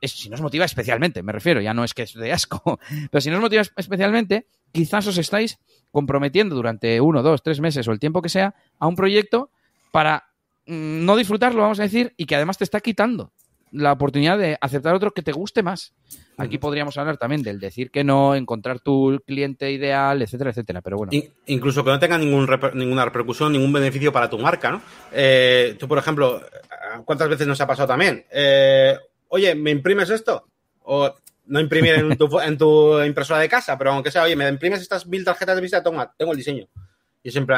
es, si no os motiva especialmente, me refiero, ya no es que es de asco, pero si no os motiva especialmente, quizás os estáis comprometiendo durante uno, dos, tres meses o el tiempo que sea a un proyecto para mm, no disfrutarlo, vamos a decir, y que además te está quitando la oportunidad de aceptar otro que te guste más. Aquí podríamos hablar también del decir que no, encontrar tu cliente ideal, etcétera, etcétera. Pero bueno. incluso que no tenga ningún ninguna repercusión, ningún beneficio para tu marca, ¿no? Eh, tú, por ejemplo, ¿cuántas veces nos ha pasado también? Eh, oye, ¿me imprimes esto? O no imprimir en tu, en tu, impresora de casa, pero aunque sea, oye, ¿me imprimes estas mil tarjetas de visita? Toma, tengo el diseño. Y siempre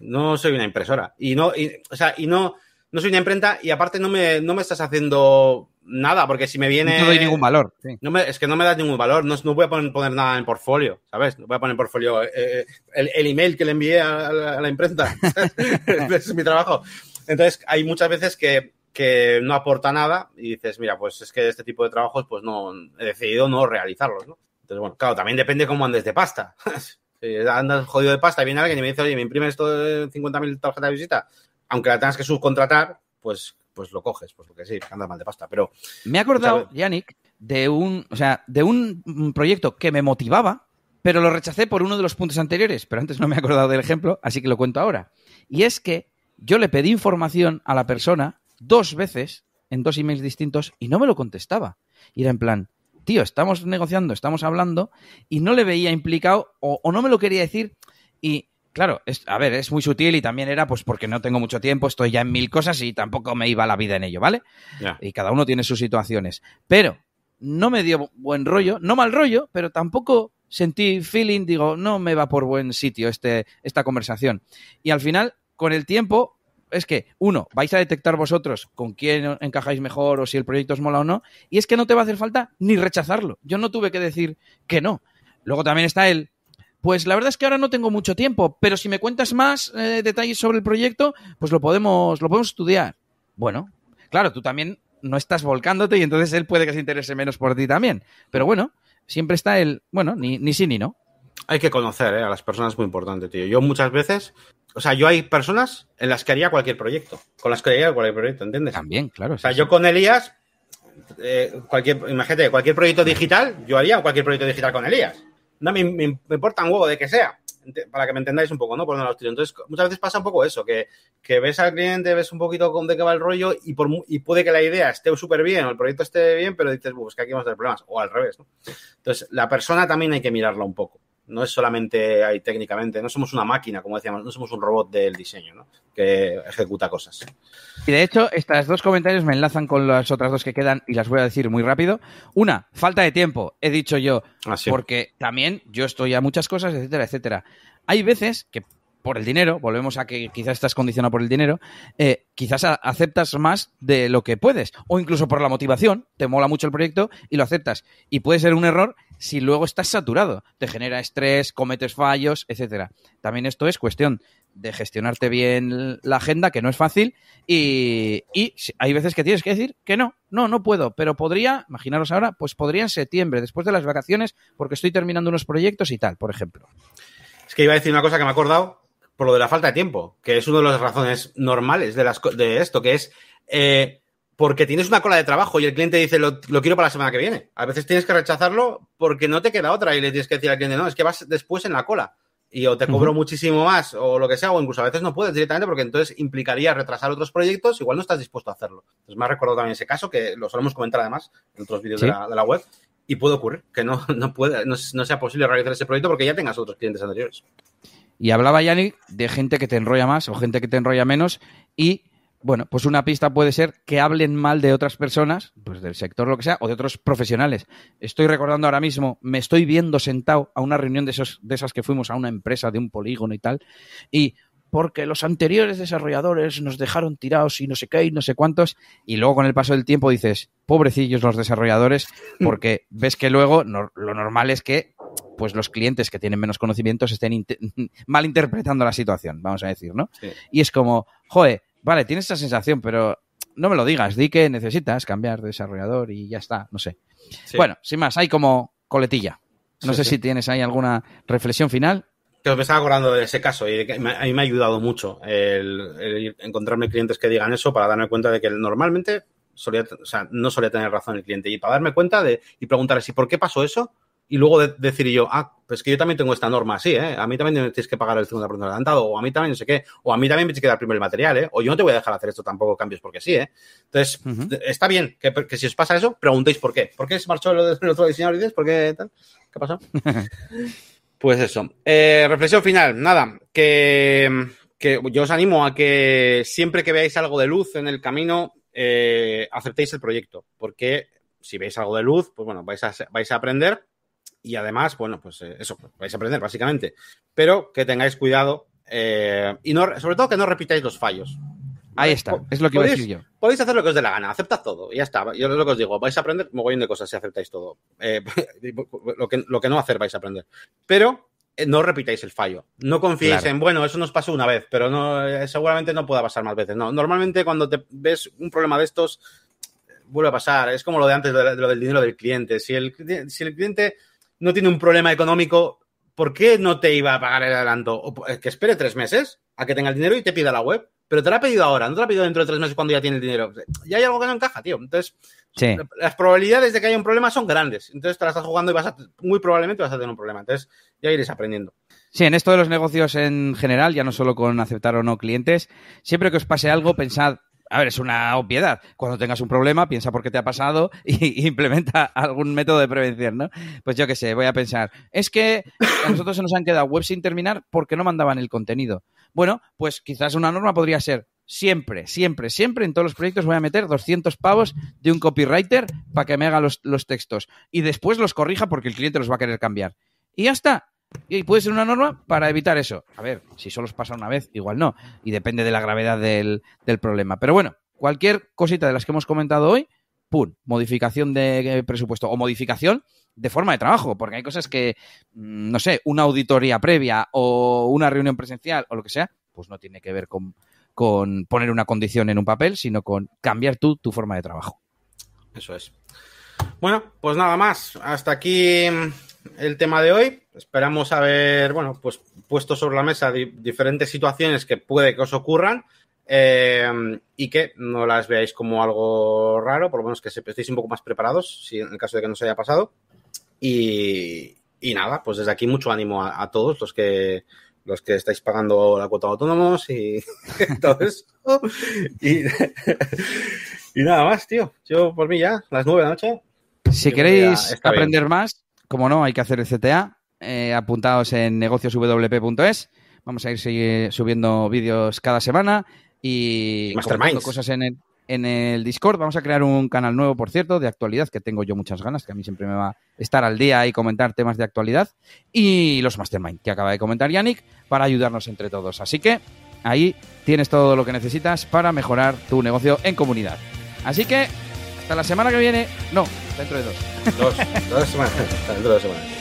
no soy una impresora. Y no, o sea, y no no soy una imprenta y aparte no me, no me estás haciendo nada, porque si me viene... No doy ningún valor. No me, es que no me das ningún valor, no, no voy a poner, poner, nada en portfolio, ¿sabes? No voy a poner en portfolio eh, eh, el, el, email que le envié a, la, imprenta. Ese es mi trabajo. Entonces, hay muchas veces que, que no aporta nada y dices, mira, pues es que este tipo de trabajos pues no he decidido no realizarlos, ¿no? Entonces, bueno, claro, también depende cómo andes de pasta. si andas jodido de pasta y viene alguien y me dice, oye, ¿me imprimes esto de 50.000 tarjetas de visita? Aunque la tengas que subcontratar, pues, pues lo coges, pues porque sí, anda mal de pasta. Pero. Me he acordado, Yannick, de un. O sea, de un proyecto que me motivaba, pero lo rechacé por uno de los puntos anteriores. Pero antes no me he acordado del ejemplo, así que lo cuento ahora. Y es que yo le pedí información a la persona dos veces en dos emails distintos y no me lo contestaba. Y era en plan, tío, estamos negociando, estamos hablando, y no le veía implicado o, o no me lo quería decir. Y Claro, es, a ver, es muy sutil y también era pues porque no tengo mucho tiempo, estoy ya en mil cosas y tampoco me iba la vida en ello, ¿vale? Y cada uno tiene sus situaciones. Pero no me dio buen rollo, no mal rollo, pero tampoco sentí feeling, digo, no me va por buen sitio este, esta conversación. Y al final, con el tiempo, es que, uno, vais a detectar vosotros con quién encajáis mejor o si el proyecto os mola o no, y es que no te va a hacer falta ni rechazarlo. Yo no tuve que decir que no. Luego también está el, pues la verdad es que ahora no tengo mucho tiempo, pero si me cuentas más eh, detalles sobre el proyecto, pues lo podemos, lo podemos estudiar. Bueno, claro, tú también no estás volcándote y entonces él puede que se interese menos por ti también. Pero bueno, siempre está el, bueno, ni, ni sí ni no. Hay que conocer eh, a las personas, es muy importante, tío. Yo muchas veces, o sea, yo hay personas en las que haría cualquier proyecto, con las que haría cualquier proyecto, ¿entiendes? También, claro. O sea, yo con Elías, eh, cualquier, imagínate, cualquier proyecto digital, yo haría cualquier proyecto digital con Elías no me, me, importa un huevo de que sea, para que me entendáis un poco, ¿no? Por donde los tiro. Entonces, muchas veces pasa un poco eso, que, que ves al cliente, ves un poquito de qué va el rollo y, por, y puede que la idea esté súper bien o el proyecto esté bien, pero dices, pues que aquí vamos a tener problemas, o al revés, ¿no? Entonces, la persona también hay que mirarla un poco. No es solamente ahí técnicamente, no somos una máquina, como decíamos, no somos un robot del diseño, ¿no? Que ejecuta cosas. Y de hecho, estos dos comentarios me enlazan con las otras dos que quedan y las voy a decir muy rápido. Una, falta de tiempo, he dicho yo, ah, porque también yo estoy a muchas cosas, etcétera, etcétera. Hay veces que por el dinero, volvemos a que quizás estás condicionado por el dinero, eh, quizás aceptas más de lo que puedes, o incluso por la motivación, te mola mucho el proyecto y lo aceptas. Y puede ser un error si luego estás saturado, te genera estrés, cometes fallos, etcétera. También esto es cuestión de gestionarte bien la agenda, que no es fácil, y, y, hay veces que tienes que decir que no, no, no puedo, pero podría, imaginaros ahora, pues podría en septiembre, después de las vacaciones, porque estoy terminando unos proyectos y tal, por ejemplo. Es que iba a decir una cosa que me he acordado por lo de la falta de tiempo, que es una de las razones normales de, las, de esto, que es eh, porque tienes una cola de trabajo y el cliente dice lo, quiero para la semana que viene. A veces tienes que rechazarlo porque no te queda otra y le tienes que decir al cliente, no, es que vas después en la cola y o te cobro muchísimo más o lo que sea, o incluso a veces no puedes directamente porque entonces implicaría retrasar otros proyectos, igual no estás dispuesto a hacerlo. Entonces me ha recordado también ese caso, que lo solemos comentar además en otros vídeos de, la, web, y puede ocurrir que no, no, puede, no, no, sea posible realizar ese proyecto porque ya tengas otros clientes anteriores. Y hablaba Yannick de gente que te enrolla más o gente que te enrolla menos y bueno, pues una pista puede ser que hablen mal de otras personas, pues del sector, lo que sea, o de otros profesionales. Estoy recordando ahora mismo, me estoy viendo sentado a una reunión de, esos, de esas que fuimos a una empresa de un polígono y tal, y porque los anteriores desarrolladores nos dejaron tirados y no sé qué y no sé cuántos, y luego con el paso del tiempo dices, pobrecillos los desarrolladores, porque ves que luego lo normal es que pues los clientes que tienen menos conocimientos estén mal interpretando la situación, vamos a decir, ¿no? Y es como, joder, vale, tienes esa sensación, pero no me lo digas, di que necesitas cambiar de desarrollador y ya está, no sé. Bueno, sin más, hay como coletilla. No sé si tienes ahí alguna reflexión final. Que me estaba acordando de ese caso y a mí me ha ayudado mucho el, encontrarme clientes que digan eso para darme cuenta de que normalmente solía, o sea, no solía tener razón el cliente y para darme cuenta de y preguntarle si por qué pasó eso y luego decir yo, ah, pues que yo también tengo esta norma así, ¿eh? A mí también me tienes que pagar el segundo aprendizaje adelantado, o a mí también no sé qué, o a mí también me tienes que dar primero el material, ¿eh? O yo no te voy a dejar hacer esto tampoco cambios porque sí, ¿eh? Entonces, está bien que, que, si os pasa eso, preguntéis por qué. ¿Por qué se marchó el, otro diseñador y dices, ¿por qué tal? ¿Qué pasó? pues eso. Eh, reflexión final, nada, que, que yo os animo a que siempre que veáis algo de luz en el camino, eh, aceptéis el proyecto, porque si veis algo de luz, pues bueno, vais a, vais a aprender y además, bueno, pues eh, eso, vais a aprender básicamente. Pero que tengáis cuidado y no, sobre todo que no repitáis los fallos. Ahí está, es lo que iba a decir yo. Podéis hacer lo que os dé la gana, aceptad todo, y ya está. Yo es lo que os digo, vais a aprender mogollón de cosas si aceptáis todo. Eh, lo, que, lo que no hacer vais a aprender. Pero no repitáis el fallo. No confiéis en, bueno, eso nos pasó una vez, pero no, seguramente no pueda pasar más veces. No, normalmente cuando te ves un problema de estos, vuelve a pasar. Es como lo de antes de, lo del dinero del cliente. Si el, si el cliente no tiene un problema económico, ¿por qué no te iba a pagar el adelanto? O que espere tres meses a que tenga el dinero y te pida la web. Pero te la ha pedido ahora, no te la ha pedido dentro de tres meses cuando ya tiene el dinero. Ya hay algo que no encaja, tío. Entonces, las probabilidades de que haya un problema son grandes. Entonces te la estás jugando y vas a, muy probablemente vas a tener un problema. Entonces, ya iréis aprendiendo. Sí, en esto de los negocios en general, ya no solo con aceptar o no clientes, siempre que os pase algo, pensad a ver, es una obviedad. Cuando tengas un problema, piensa por qué te ha pasado y, implementa algún método de prevención, ¿no? Pues yo qué sé, voy a pensar, es que a nosotros se nos han quedado webs sin terminar porque no mandaban el contenido. Bueno, pues quizás una norma podría ser siempre, siempre, siempre en todos los proyectos voy a meter 200 pavos de un copywriter para que me haga los, los textos y después los corrija porque el cliente los va a querer cambiar. Y ya está. Y puede ser una norma para evitar eso. A ver, si solo os pasa una vez, igual no. Y depende de la gravedad del, problema. Pero bueno, cualquier cosita de las que hemos comentado hoy, ¡pum! Modificación de presupuesto o modificación de forma de trabajo, porque hay cosas que, mm, no sé, una auditoría previa o una reunión presencial o lo que sea, pues no tiene que ver con, con poner una condición en un papel, sino con cambiar tú tu forma de trabajo. Eso es. Bueno, pues nada más. Hasta aquí el tema de hoy. Esperamos haber, bueno, pues puesto sobre la mesa diferentes situaciones que puede que os ocurran eh, y que no las veáis como algo raro, por lo menos que estéis un poco más preparados, si en el caso de que no se haya pasado. Y, nada, pues desde aquí mucho ánimo a, todos los que los que estáis pagando la cuota de autónomos y todo eso. Y, y, nada más, tío. Yo por mí ya, las nueve de la noche. Si queréis aprender más, como no, hay que hacer el CTA. Eh, apuntados en negocioswp.es. Vamos a ir subiendo vídeos cada semana y cosas en el, en el Discord. Vamos a crear un canal nuevo, por cierto, de actualidad, que tengo yo muchas ganas, que a mí siempre me va a estar al día y comentar temas de actualidad. Y los Mastermind, que acaba de comentar Yannick, para ayudarnos entre todos. Así que ahí tienes todo lo que necesitas para mejorar tu negocio en comunidad. Así que hasta la semana que viene. No, dentro de dos. Dos, dos semanas. dentro de dos semanas.